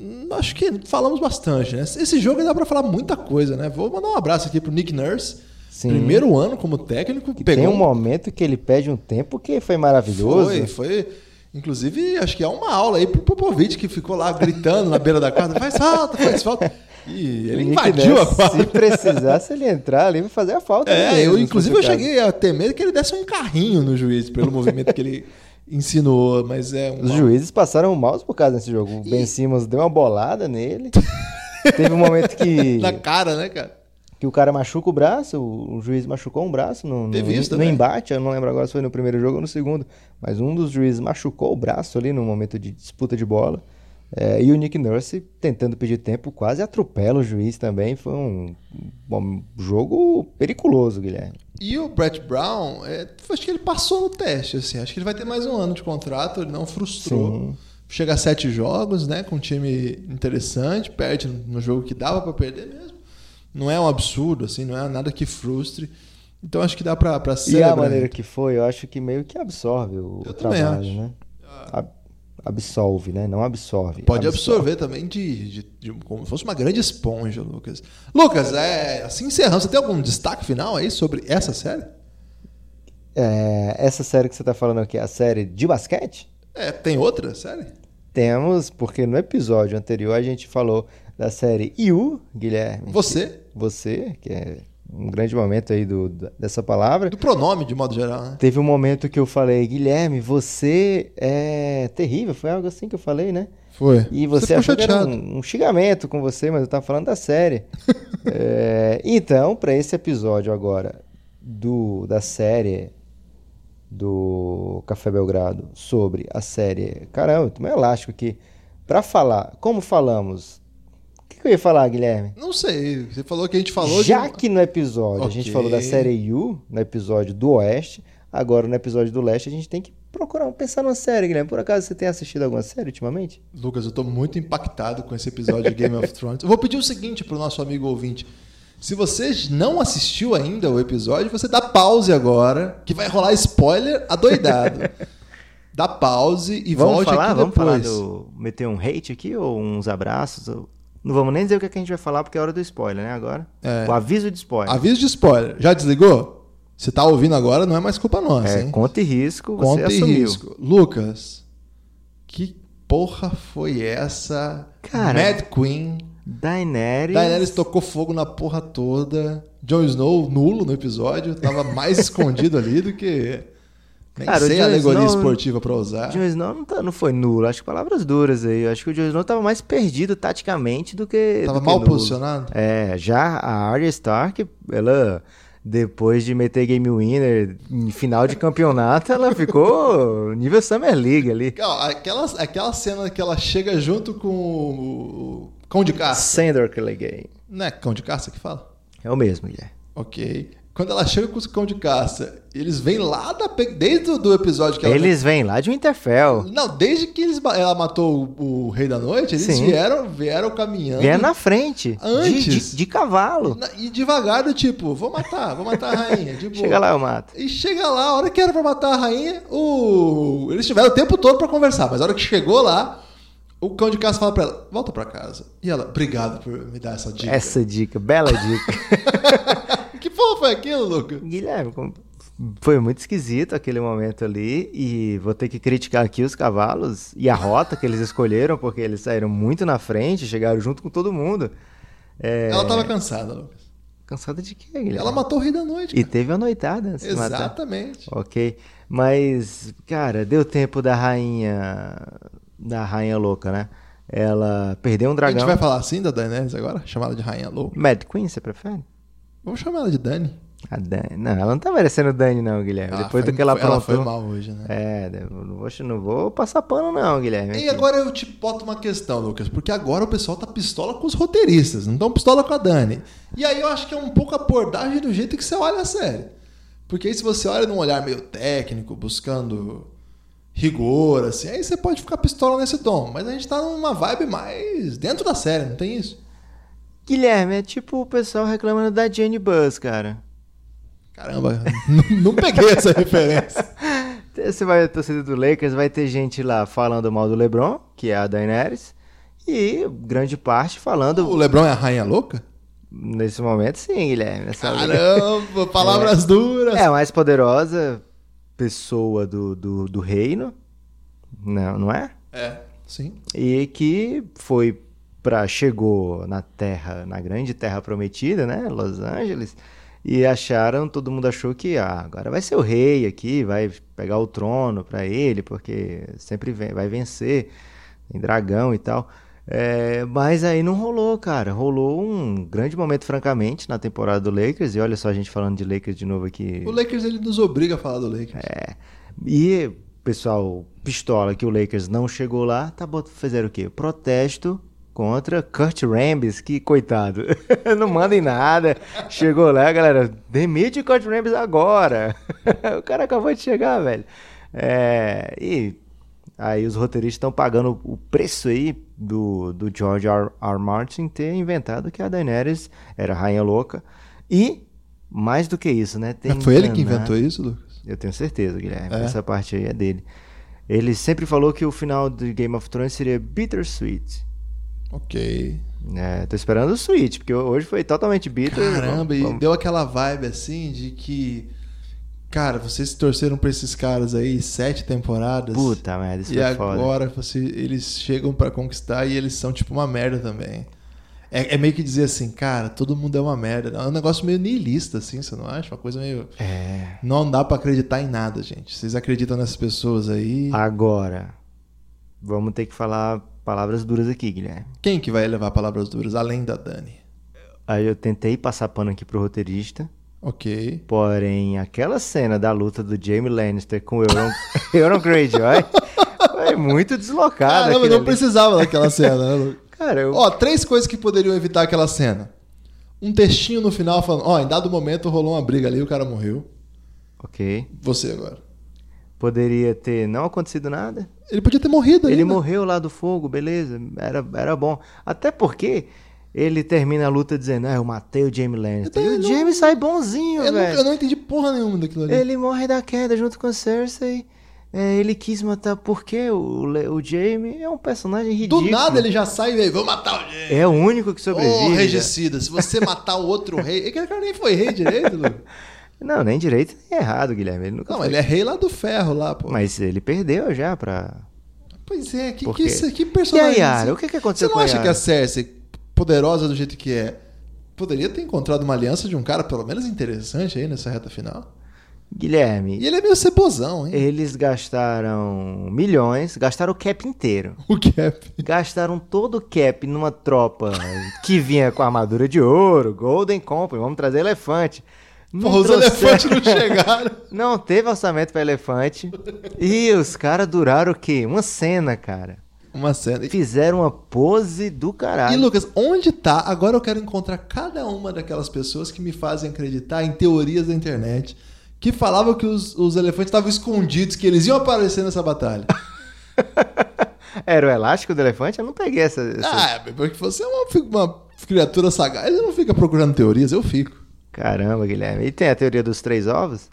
Hum, Acho que falamos bastante, né? Esse jogo dá pra falar muita coisa, né? Vou mandar um abraço aqui pro Nick Nurse. Sim. Primeiro ano como técnico, E pegou tem um momento que ele pede um tempo que foi maravilhoso. Foi, foi. Inclusive, acho que é uma aula aí pro Popovic que ficou lá gritando na beira da quadra: faz falta, faz falta. E ele Nick invadiu a quadra. Se precisasse ele entrar ali, fazer a falta. É, mesmo, eu, se inclusive eu caso. cheguei a ter medo que ele desse um carrinho no juiz pelo movimento que ele ensinou, mas é um Os juízes passaram maus por causa desse jogo. O Ben Simmons deu uma bolada nele. Teve um momento que, na cara, né, cara? que o cara machuca o braço, o, juiz machucou um braço no, no, Teve isso no também. embate. Eu não lembro agora se foi no primeiro jogo ou no segundo. Mas um dos juízes machucou o braço ali no momento de disputa de bola. É, e o Nick Nurse, tentando pedir tempo, quase atropela o juiz também. Foi um, um jogo periculoso, Guilherme. E o Brett Brown, é, acho que ele passou no teste, assim. Acho que ele vai ter mais um ano de contrato, ele não frustrou. Sim. Chega a sete jogos, né? Com um time interessante, perde no jogo que dava pra perder mesmo. Não é um absurdo, assim, não é nada que frustre. Então acho que dá pra, pra E a maneira que foi, eu acho que meio que absorve o, Eu o trabalho, acho. né? Ab- absolve, né? Não absorve. Pode absorve. absorver também de, de- de- como se fosse uma grande esponja, Lucas. Lucas, é, assim encerrando, você tem algum destaque final aí sobre essa série? É, essa série que você tá falando aqui é a série de basquete? É, tem outra série? Temos, porque no episódio anterior a gente falou da série You, Guilherme. Você? Você, que é um grande momento aí do, dessa palavra. Do pronome, de modo geral, né? Teve um momento que eu falei, Guilherme, você é terrível. Foi algo assim que eu falei, né? Foi. E você, ficou achou que era um, um xingamento com você, mas eu tava falando da série. É, então, para esse episódio agora do da série do Café Belgrado sobre a série. Caramba, eu tô meio elástico aqui. Pra falar, como falamos. O que, eu ia falar, Guilherme? Não sei, você falou que a gente falou Já de... que no episódio a gente falou da série You, no episódio do Oeste, agora no episódio do Leste a gente tem que procurar pensar numa série, Guilherme. Por acaso você tem assistido alguma série ultimamente? Lucas, eu tô muito impactado com esse episódio de Game of Thrones. Eu vou pedir o seguinte pro nosso amigo ouvinte. Se você não assistiu ainda o episódio, você dá pause agora, que vai rolar spoiler adoidado. dá pause e vamos volte falar, aqui vamos depois. falar do meter um hate aqui ou uns abraços. ou- Não vamos nem dizer o que, é que a gente vai falar porque é hora do spoiler, né? Agora. É. O aviso de spoiler. Aviso de spoiler. Já desligou? Você tá ouvindo agora, não é mais culpa nossa, é, hein? conta e risco, você Conta e assumiu. risco. Lucas, que porra foi essa? Cara, Mad Queen. Daenerys. Daenerys tocou fogo na porra toda. Jon Snow nulo no episódio, tava mais escondido ali do que nem Cara, o sei a alegoria Snow- esportiva pra usar. Jon Snow não, tá- não foi nulo, acho que palavras duras aí. Acho que o Jon Snow tava mais perdido taticamente do que. Tava do mal posicionado. É, já a Arya Stark, ela. Depois de meter Game Winner em final de campeonato, ela ficou nível Summer League ali. Aquela, aquela cena que ela chega junto com o Cão de Caça. Sandor Clegane. Não é Cão de Caça que fala? É o mesmo, Guilherme. Ok. Quando ela chega com os Cão de Caça, eles vêm lá da, desde o do episódio que ela Eles vêm lá de Winterfell. Não, desde que eles, ela matou o, o Rei da Noite, eles Sim. vieram, vieram caminhando. Vem na frente. de- Antes. De, de cavalo. Na- E devagar, do tipo, vou matar, vou matar a rainha. de boa. Chega lá, eu mato. E chega lá, a hora que era pra matar a rainha, o... eles tiveram o tempo todo pra conversar, mas a hora que chegou lá, o cão de caça fala pra ela, volta pra casa. E ela, obrigado por me dar essa dica. Essa dica, bela dica. Que porra foi aquilo, Luca? Guilherme, Foi muito esquisito aquele momento ali e vou ter que criticar aqui os cavalos e a rota que eles escolheram, porque eles saíram muito na frente, chegaram junto com todo mundo. É... Ela tava cansada, Lucas. Cansada de quê, Guilherme? Ela matou o rei da noite. E cara. teve a noitada de matar. Exatamente. Ok. Mas, cara, deu tempo da rainha. Da rainha louca, né? Ela perdeu um A dragão. gente vai falar assim da Daenerys agora? Chamar ela de Rainha Louca? Mad Queen, você prefere? Vamos chamar ela de Dani. A Dani. Não, ela não tá merecendo Dani, não, Guilherme. Ah, Depois foi- do que ela foi- Ela foi mal hoje, né? É, não vou, não vou passar pano, não, Guilherme. E agora eu te boto uma questão, Lucas, porque agora o pessoal tá pistola com os roteiristas, não tão pistola com a Dani. E aí eu acho que é um pouco a abordagem do jeito que você olha a série. Porque aí se você olha num olhar meio técnico, buscando rigor, assim, aí você pode ficar pistola nesse tom. Mas a gente tá numa vibe mais dentro da série, não tem isso? Guilherme, é tipo o pessoal reclamando da Jenny Buzz, cara. Caramba, não, peguei essa referência. Você vai, torcida do Lakers, vai ter gente lá falando mal do LeBron, que é a Daenerys, e grande parte falando, O Lebron é a rainha louca? nesse momento, sim, Guilherme. Nessa Caramba, palavras duras. É a mais poderosa pessoa do, do, do reino, não, não é? É, sim. E que foi para chegou na terra, na grande terra prometida, né, Los Angeles, e acharam, todo mundo achou que ah, agora vai ser o rei aqui, vai pegar o trono para ele, porque sempre vem, vai vencer, tem dragão e tal. É, mas aí não rolou, cara. Rolou um grande momento, francamente, na temporada do Lakers. E olha só a gente falando de Lakers de novo aqui. O Lakers ele nos obriga a falar do Lakers. É. E pessoal pistola que o Lakers não chegou lá, tá bot- fizeram o quê? Protesto contra Kurt Rambis, que coitado. não mandem nada. Chegou lá, galera, demite o Kurt Rambis agora. o cara acabou de chegar, velho. É, e aí os roteiristas estão pagando o preço aí do, do George R. R. Martin ter inventado que a Daenerys era rainha louca. E, mais do que isso, né? Foi ele que inventou isso, Lucas? eu tenho certeza, Guilherme. É? Essa parte aí é dele. Ele sempre falou que o final de Game of Thrones seria bittersweet. Ok. É, tô esperando o sweet, porque hoje foi totalmente bitter. Caramba, e deu aquela vibe assim de que. Cara, vocês torceram pra esses caras aí sete temporadas. Puta merda, isso E foi foda. agora você, eles chegam pra conquistar e eles são tipo uma merda também. É, é meio que dizer assim, cara, todo mundo é uma merda. É um negócio meio niilista, assim, você não acha? Uma coisa meio. É. Não dá pra acreditar em nada, gente. Vocês acreditam nessas pessoas aí. Agora, vamos ter que falar palavras duras aqui, Guilherme. Quem que vai levar palavras duras além da Dani? Aí eu tentei passar pano aqui pro roteirista, Ok. porém aquela cena da luta do Jaime Lannister com o Euron, Euron Greyjoy foi muito deslocada. Caramba, não ali. precisava daquela cena, né? Cara, eu... Ó, três coisas que poderiam evitar aquela cena. Um textinho no final falando, ó, em dado momento rolou uma briga ali e o cara morreu. ok. Você agora. Poderia ter não acontecido nada. Ele podia ter morrido Ele ainda. morreu lá do fogo, beleza, era, era bom. Até porque ele termina a luta dizendo, ah, eu matei o Jamie Lannister. Então, E o não- Jamie sai bonzinho, Eu não, velho. eu não entendi porra nenhuma daquilo ali. Ele morre da queda junto com a Cersei. É, ele quis matar porque o, o Jamie é um personagem ridículo. Do nada ele já sai e vou matar o gente. É o único que sobrevive. Ô, né? regicida, se você matar o outro rei... Aquele cara nem foi rei direito, Lu. Não, nem direito nem errado, Guilherme. Ele nunca Não, foi. ele é rei lá do ferro lá, pô. Mas ele perdeu já pra... Pois é, que, que, isso- que E personagem... a Yara? O que, que Você aconteceu não com a acha que a Cersei, poderosa do jeito que é, poderia ter encontrado uma aliança de um cara pelo menos interessante aí nessa reta final? Guilherme, E ele é meio cebosão, hein? eles gastaram milhões, gastaram o cap inteiro. O Cap. Gastaram todo o cap numa tropa que vinha com armadura de ouro, Golden Company, vamos trazer elefante. Porra, os elefantes não chegaram. Não teve orçamento pra elefante. E os caras duraram o quê? Uma cena, cara. Uma cena. E, Fizeram uma pose do e, caralho. Lucas, onde tá? Agora eu quero encontrar cada uma daquelas pessoas que me fazem acreditar em teorias da internet que falavam que os, os elefantes estavam escondidos, que eles iam aparecer nessa batalha. Era o elástico do elefante? Eu não peguei essa. essa- Ah, porque você é uma, uma criatura sagaz. Ele não fica procurando teorias, eu fico. Caramba, Guilherme. E tem a teoria dos três ovos?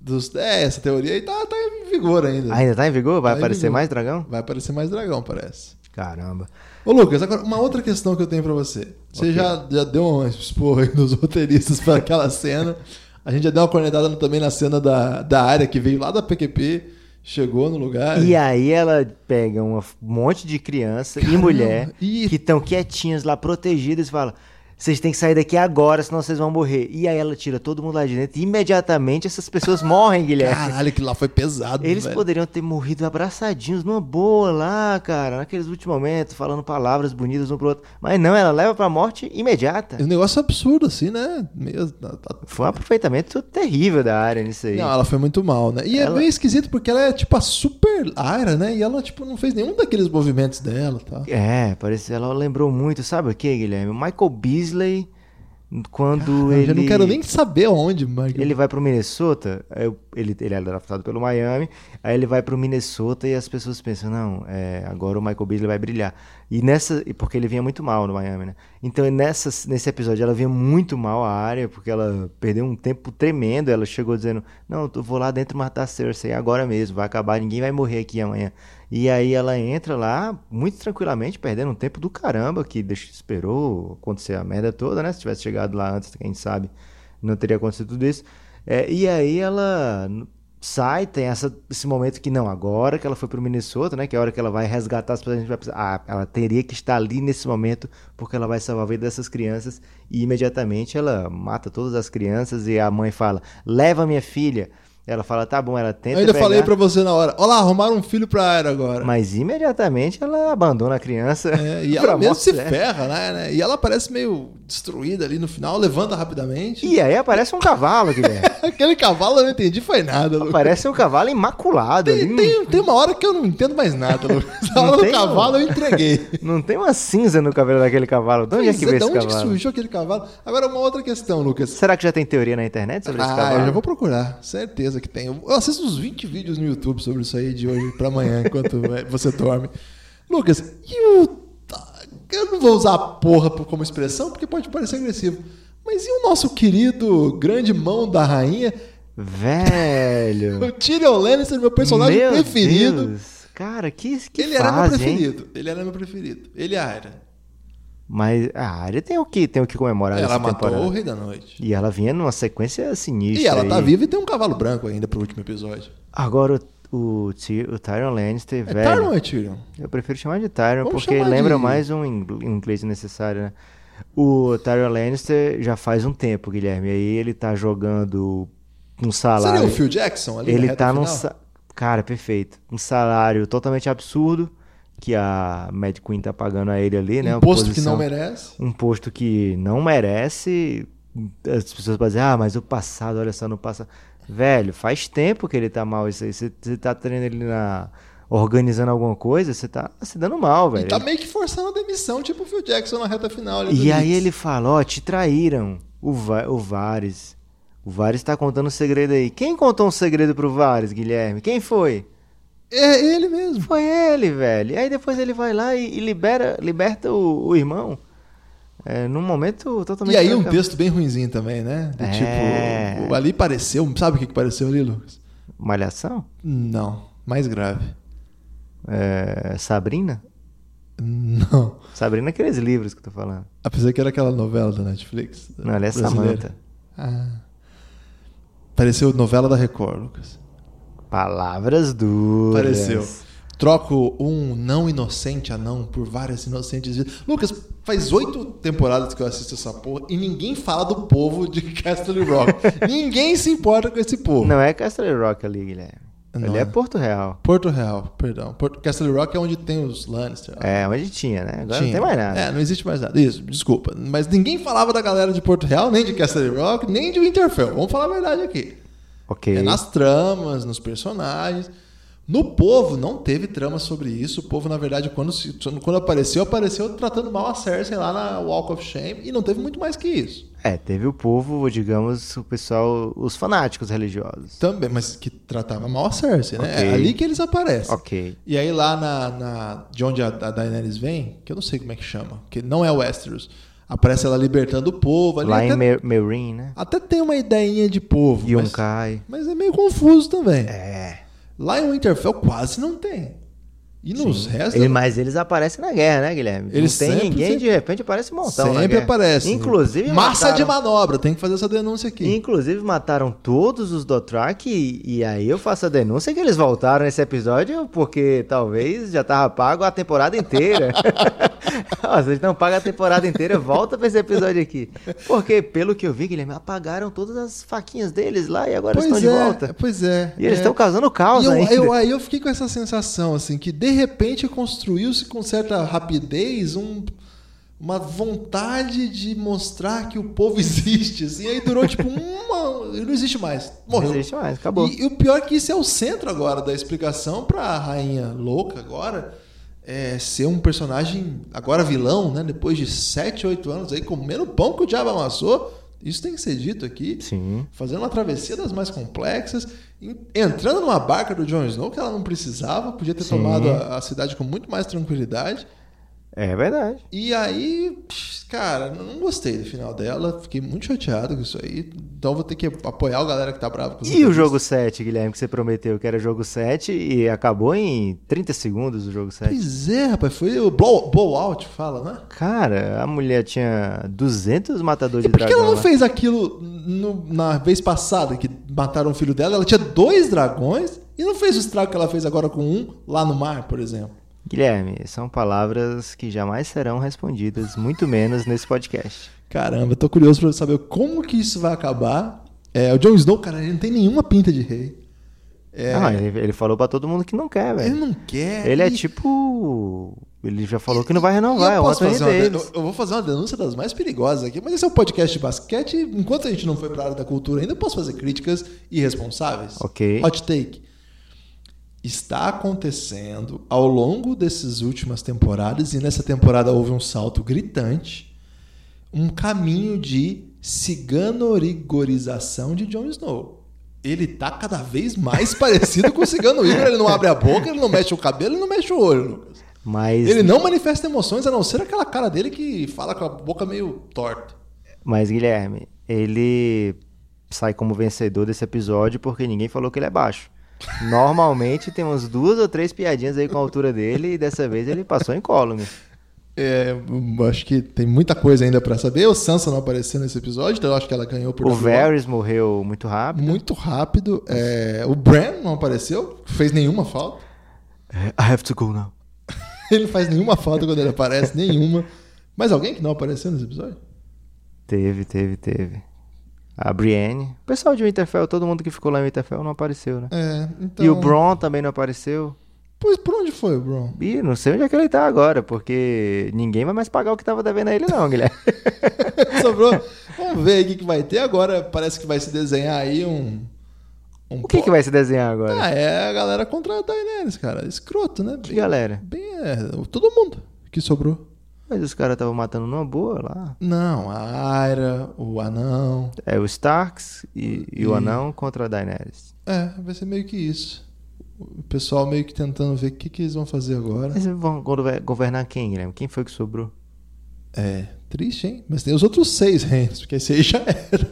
Dos- é, essa teoria aí tá, tá em vigor ainda. Ainda tá em vigor? Vai Tá aparecer vigor. mais dragão? Vai aparecer mais dragão, parece. Caramba. Ô Lucas, agora uma outra questão que eu tenho pra você. Você Ok. já, já deu um esporro aí nos roteiristas para aquela cena. A gente já deu uma cornetada também na cena da, da área que veio lá da PQP, chegou no lugar. E aí ela pega um monte de criança e Caramba, mulher e- que estão quietinhas lá, protegidas, e fala: vocês têm que sair daqui agora, senão vocês vão morrer. E aí ela tira todo mundo lá de dentro e imediatamente essas pessoas morrem, Guilherme. Caralho, que lá foi pesado, Eles velho. poderiam ter morrido abraçadinhos numa boa lá, cara, naqueles últimos momentos, falando palavras bonitas um pro outro. Mas não, ela leva pra morte imediata. É um negócio absurdo, assim, né? Meio... Foi um aproveitamento terrível da área nisso aí. Não, ela foi muito mal, né? E é Ela- meio esquisito porque ela é tipo a super Aira, né? E ela, tipo, não fez nenhum daqueles movimentos dela tá? É, parece ela lembrou muito, sabe o que, Guilherme? O Michael Beasley, quando Eu ele. já não quero nem saber onde, mas. Ele vai pro Minnesota, eu- ele, ele é draftado pelo Miami, aí ele vai pro Minnesota e as pessoas pensam, não, é, agora o Michael Beasley vai brilhar. E nessa, porque ele vinha muito mal no Miami, né? Então nessa, nesse episódio ela vinha muito mal a área, porque ela perdeu um tempo tremendo, ela chegou dizendo, não, eu vou lá dentro matar a Cersei agora mesmo, vai acabar, ninguém vai morrer aqui amanhã. E aí ela entra lá, muito tranquilamente, perdendo um tempo do caramba, que deixa, esperou acontecer a merda toda, né? Se tivesse chegado lá antes, quem sabe, não teria acontecido tudo isso. É, e aí ela sai, tem essa, esse momento que não, agora que ela foi pro Minnesota, né? Que é a hora que ela vai resgatar as pessoas, a gente vai precisar. Ah, ela teria que estar ali nesse momento, porque ela vai salvar a vida dessas crianças. E imediatamente ela mata todas as crianças e a mãe fala: leva minha filha. Ela fala, tá bom, ela tenta Eu ainda pegar, falei pra você na hora. Olha lá, arrumaram um filho pra Aira agora. mas imediatamente ela abandona a criança. É, e ela mesmo morte se certa. ferra, né, né? E ela parece meio destruída ali no final, levanta rapidamente. E aí aparece um cavalo, Guilherme. Aquele cavalo eu não entendi, foi nada. Lucas. Aparece um cavalo imaculado ali. Tem, tem, tem uma hora que eu não entendo mais nada, Lucas. A hora do tem, cavalo eu entreguei. Não tem uma cinza no cabelo daquele cavalo. De onde é que Pois veio de esse onde que cavalo? surgiu aquele cavalo? Agora, uma outra questão, Lucas. Será que já tem teoria na internet sobre esse Ah, cavalo? eu já vou procurar. Certeza que tem. Eu assisto uns 20 vídeos no YouTube sobre isso aí de hoje pra amanhã, enquanto é, você dorme. Lucas, e o. Eu não vou usar a porra como expressão, porque pode parecer agressivo. Mas e o nosso querido grande mão da rainha? Velho. O Tyrion Lannister, meu personagem Meu preferido. Deus. Cara, que, que Ele era meu fase, hein? preferido. Ele era meu preferido. Ele era. Mas a área tem o que, tem o que comemorar Ela matou temporada. o Rei da Noite. E ela vinha numa sequência sinistra. E ela tá aí. viva e tem um cavalo branco ainda pro último episódio. Agora o, o, Ty- o Tyrion Lannister, É velho. É Tyrion? Eu prefiro chamar de Tyrion, Vamos porque lembra de- mais um ingl- inglês necessário, né? O Tyrion Lannister já faz um tempo, Guilherme. Aí ele tá jogando um salário. Seria o Phil Jackson ali ele tá num. sa- Cara, perfeito. Um salário totalmente absurdo que a Mad Queen tá pagando a ele ali, né? Um posto que posição- não merece. um posto que não merece. As pessoas podem dizer, ah, mas o passado, olha só no passado. Velho, faz tempo que ele tá mal isso aí. Você, você tá treinando ele na. organizando alguma coisa, você tá se dando mal, E velho. tá meio que forçando a demissão, tipo o Phil Jackson na reta final. E aí ele fala, ó, te traíram. O, Va o Vares. O Vares tá contando um segredo aí. Quem contou um segredo pro Vares, Guilherme? Quem foi? É ele mesmo. Foi ele, velho. E aí depois ele vai lá e, e libera, liberta o, o irmão. É, num momento totalmente. E aí um texto bem ruinzinho também, né? Do É. Tipo, ali pareceu. Sabe o que que pareceu ali, Lucas? Malhação? Não. Mais grave. É, Sabrina? Não. Sabrina é aqueles livros que eu tô falando. Apesar que era aquela novela da Netflix. Não, ela é. Samantha. Ah. Pareceu novela da Record, Lucas. Palavras duras. Pareceu. Troco um não inocente anão por várias inocentes vidas. Lucas, faz oito temporadas que eu assisto essa porra e ninguém fala do povo de Castle Rock. ninguém se importa com esse povo. Não é Castle Rock ali, Guilherme. Não ali é. é Porto Real. Porto Real, perdão. Porto... Castle Rock é onde tem os Lannister. É, onde tinha, né? Agora Tinha. não tem mais nada. É, não existe mais nada. Isso, desculpa. Mas ninguém falava da galera de Porto Real, nem de Castle Rock, nem de Winterfell. Vamos falar a verdade aqui. Ok. É nas tramas, nos personagens. No povo, não teve trama sobre isso. O povo, na verdade, quando, quando apareceu, apareceu tratando mal a Cersei lá na Walk of Shame e não teve muito mais que isso. É, teve o povo, digamos, o pessoal, os fanáticos religiosos. Também, mas que tratava mal a Cersei, né? Ok. É ali que eles aparecem. Ok. E aí lá na, na- de onde a, a Daenerys vem, que eu não sei como é que chama, que não é Westeros, aparece ela libertando o povo. Ali Lá até, em Mer Meereen, né? até tem uma ideinha de povo, mas, Yonkai. mas é meio confuso também. É. Lá em Winterfell quase não tem. E nos Sim. restos. Ele- mas eles aparecem na guerra, né, Guilherme? Eles não tem sempre- ninguém, de repente aparece um montão sempre aparece. Inclusive Massa mataram- de manobra, tem que fazer essa denúncia aqui. Inclusive mataram todos os Dothraki e, e aí eu faço a denúncia que eles voltaram nesse episódio porque talvez já tava pago a temporada inteira. Ó, vocês não pagam a temporada inteira, volta pra esse episódio aqui. Porque, pelo que eu vi, Guilherme, apagaram todas as faquinhas deles lá e agora pois estão de é, volta. pois é. E eles é. estão causando caos eu, ainda. eu- aí eu fiquei com essa sensação, assim, que de repente construiu-se com certa rapidez um- uma vontade de mostrar que o povo existe, assim, aí durou tipo uma... não existe mais, morreu. Não existe mais, acabou. E, e o pior é que isso é o centro agora da explicação pra rainha louca agora é, ser um personagem agora vilão, né? Depois de 7, 8 anos aí comendo pão que o diabo amassou. Isso tem que ser dito aqui Sim. fazendo uma travessia das mais complexas, en- entrando numa barca do Jon Snow que ela não precisava, podia ter Sim. tomado a, a cidade com muito mais tranquilidade. É verdade. E aí, cara, não gostei do final dela, fiquei muito chateado com isso aí. Então vou ter que apoiar a galera que tá brava com E o jogo 7, Guilherme, que você prometeu que era jogo 7 e acabou em 30 segundos o jogo 7. Pois é, rapaz, foi o blow, blowout, fala, né? Cara, a mulher tinha 200 matadores E de por que ela não lá. fez aquilo no- na vez passada que mataram o filho dela? Ela tinha dois dragões e não fez o estrago que ela fez agora com um lá no mar, por exemplo. Guilherme, são palavras que jamais serão respondidas, muito menos nesse podcast. Caramba, eu tô curioso pra saber como que isso vai acabar. É, o Jon Snow, cara, ele não tem nenhuma pinta de rei. É, Ah, ele, ele falou pra todo mundo que não quer, ele velho. não quer. Ele é e- tipo. Ele já falou que não vai renovar, é eu, o posso Anthony fazer uma den- eu vou fazer uma denúncia das mais perigosas aqui, mas esse é um podcast de basquete. Enquanto a gente não foi pra área da cultura ainda, eu posso fazer críticas irresponsáveis. Ok. Hot take. Está acontecendo ao longo dessas últimas temporadas, e nessa temporada houve um salto gritante, um caminho de ciganorigorização de Jon Snow. Ele tá cada vez mais parecido com o cigano Igor. Ele não abre a boca, ele não mexe o cabelo, ele não mexe o olho, Lucas. Mas, Ele não manifesta emoções, a não ser aquela cara dele que fala com a boca meio torta. mas, Guilherme, ele sai como vencedor desse episódio porque ninguém falou que ele é baixo. Normalmente tem umas duas ou três piadinhas aí com a altura dele e dessa vez ele passou em column. É, eu acho que tem muita coisa ainda pra saber. O Sansa não apareceu nesse episódio, então eu acho que ela ganhou por O. Varys morreu muito rápido. muito rápido. É, o Bran não apareceu, fez nenhuma falta. I have to go now. Ele não faz nenhuma falta quando ele aparece, nenhuma. Mas alguém que não apareceu nesse episódio? Teve, teve, teve. A Brienne. O pessoal de Winterfell, todo mundo que ficou lá em Winterfell não apareceu, né? É, então... E o Bron também não apareceu. Pois por onde foi o Bron? E não sei onde é que ele tá agora, porque ninguém vai mais pagar o que tava devendo a ele, não, Guilherme. Sobrou. Vamos ver o que, que vai ter. Agora parece que vai se desenhar aí um. um O que, que vai se desenhar agora? Ah, é a galera contra a Daenerys, cara. Escroto, né? Que galera? Bem, é, todo mundo que sobrou. Mas os caras estavam matando numa boa lá. Não, a Aira, o Anão. É o Starks e, e o E- Anão contra a Daenerys. É, vai ser meio que isso. O pessoal meio que tentando ver o que, que eles vão fazer agora. Mas vão gover- governar quem, Guilherme? Quem foi que sobrou? É, triste, hein? Mas tem os outros seis reinos, porque esse aí já era.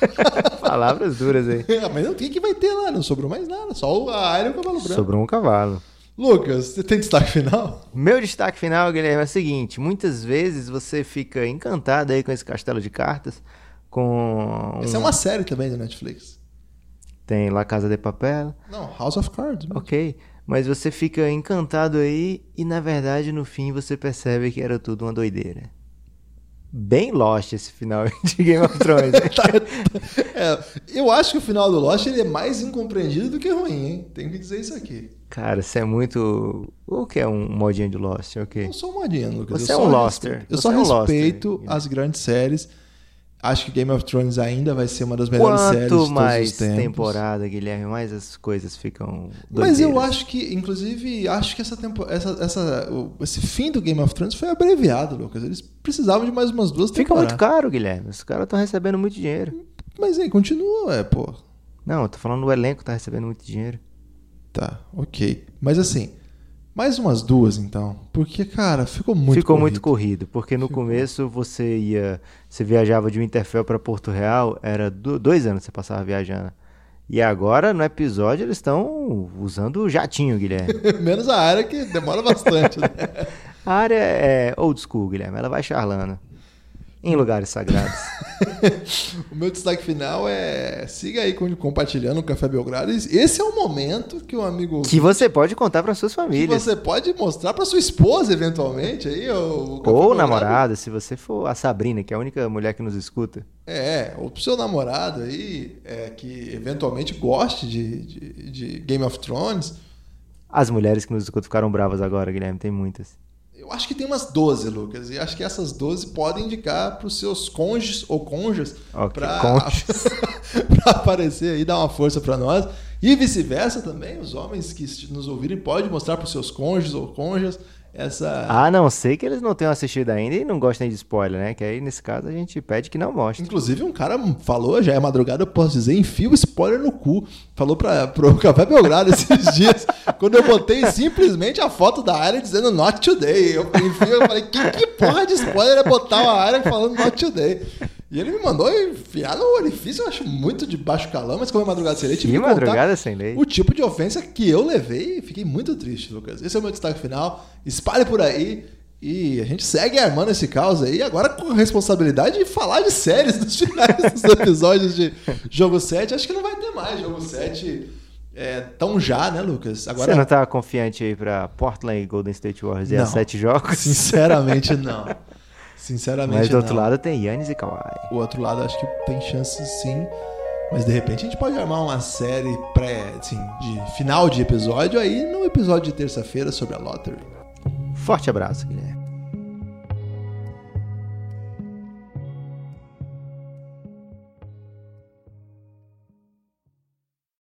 Palavras duras aí. Ah, Mas não tem que vai ter lá, não sobrou mais nada. Só o- a Aira e o Cavalo Branco. Sobrou um cavalo. Lucas, você tem destaque final? Meu destaque final, Guilherme, é o seguinte: muitas vezes você fica encantado aí com esse castelo de cartas, com. Essa é uma série também do Netflix. Tem La Casa de Papel, Não, House of Cards. mesmo. ok. Mas você fica encantado aí e na verdade no fim você percebe que era tudo uma doideira. Bem Lost esse final de Game of Thrones. É, eu acho que o final do Lost ele é mais incompreendido do que ruim, hein? Tenho que dizer isso aqui. Cara, você é muito. O que é um modinho de Lost? Eu Ok. não sou modinho, Lucas. Você eu é um Loster. Eu só é um Loster. respeito as grandes séries. Acho que Game of Thrones ainda vai ser uma das melhores séries de Quanto todos mais os tempos. temporada, Guilherme, mais as coisas ficam. Mas eu doideiras. acho que, inclusive, acho que essa tempo, essa, essa, o- esse fim do Game of Thrones foi abreviado, Lucas. Eles precisavam de mais umas duas Fica temporadas. muito caro, Guilherme. Os caras estão recebendo muito dinheiro. Mas aí, continua, é, pô. Não, eu tô falando do elenco tá recebendo muito dinheiro. Tá, ok. Mas assim, mais umas duas então. Porque, cara, ficou muito Ficou corrido. muito corrido, porque no Ficou. começo você ia, você viajava de Winterfell para Porto Real, era do- dois anos que você passava viajando. E agora, no episódio, eles estão usando o jatinho, Guilherme. Menos a área que demora bastante, né? A área é old school, Guilherme. Ela vai charlando em lugares sagrados. o meu destaque final é siga aí compartilhando o Café Belgrado. Esse é o momento que o amigo que você pode contar para suas famílias. Que você pode mostrar para sua esposa eventualmente aí o, o ou namorada, se você for a Sabrina, que é a única mulher que nos escuta. É, ou pro seu namorado aí é, que eventualmente goste de, de, de Game of Thrones. As mulheres que nos escutam ficaram bravas agora, Guilherme, tem muitas. Eu acho que tem umas 12, Lucas. E acho que essas 12 podem indicar para os seus cônjuges ou cônjuges okay, para aparecer aí, dar uma força para nós. E vice-versa também, os homens que nos ouvirem podem mostrar para os seus cônjuges ou cônjuges essa. A não ser que eles não tenham assistido ainda e não gostem de spoiler, né? Que aí, nesse caso, a gente pede que não mostre. Inclusive, um cara falou, já é madrugada, eu posso dizer, enfia o spoiler no cu. Falou para pro Café Belgrado esses dias, quando eu botei simplesmente a foto da área dizendo not today. Eu, enfim, eu falei, que, que porra de spoiler é botar uma área falando not today? E ele me mandou enfiar no orifício, eu acho muito de baixo calão, mas como é madrugada sem leite, que madrugada sem leite. o tipo de ofensa que eu levei e fiquei muito triste, Lucas. Esse é o meu destaque final. Espalhe por aí. E a gente segue armando esse caos aí, agora com a responsabilidade de falar de séries dos finais dos episódios de Jogo 7. Acho que não vai ter mais Jogo 7 é, tão já, né, Lucas? Agora... Você não tá confiante aí pra Portland e Golden State Warriors e a sete jogos? Sinceramente, não. Sinceramente, Mas do não. outro lado tem Yannis e Kawhi. O outro lado acho que tem chances sim. Mas de repente a gente pode armar uma série pré, assim, de final de episódio aí no episódio de terça-feira sobre a Lottery. Forte abraço, Guilherme.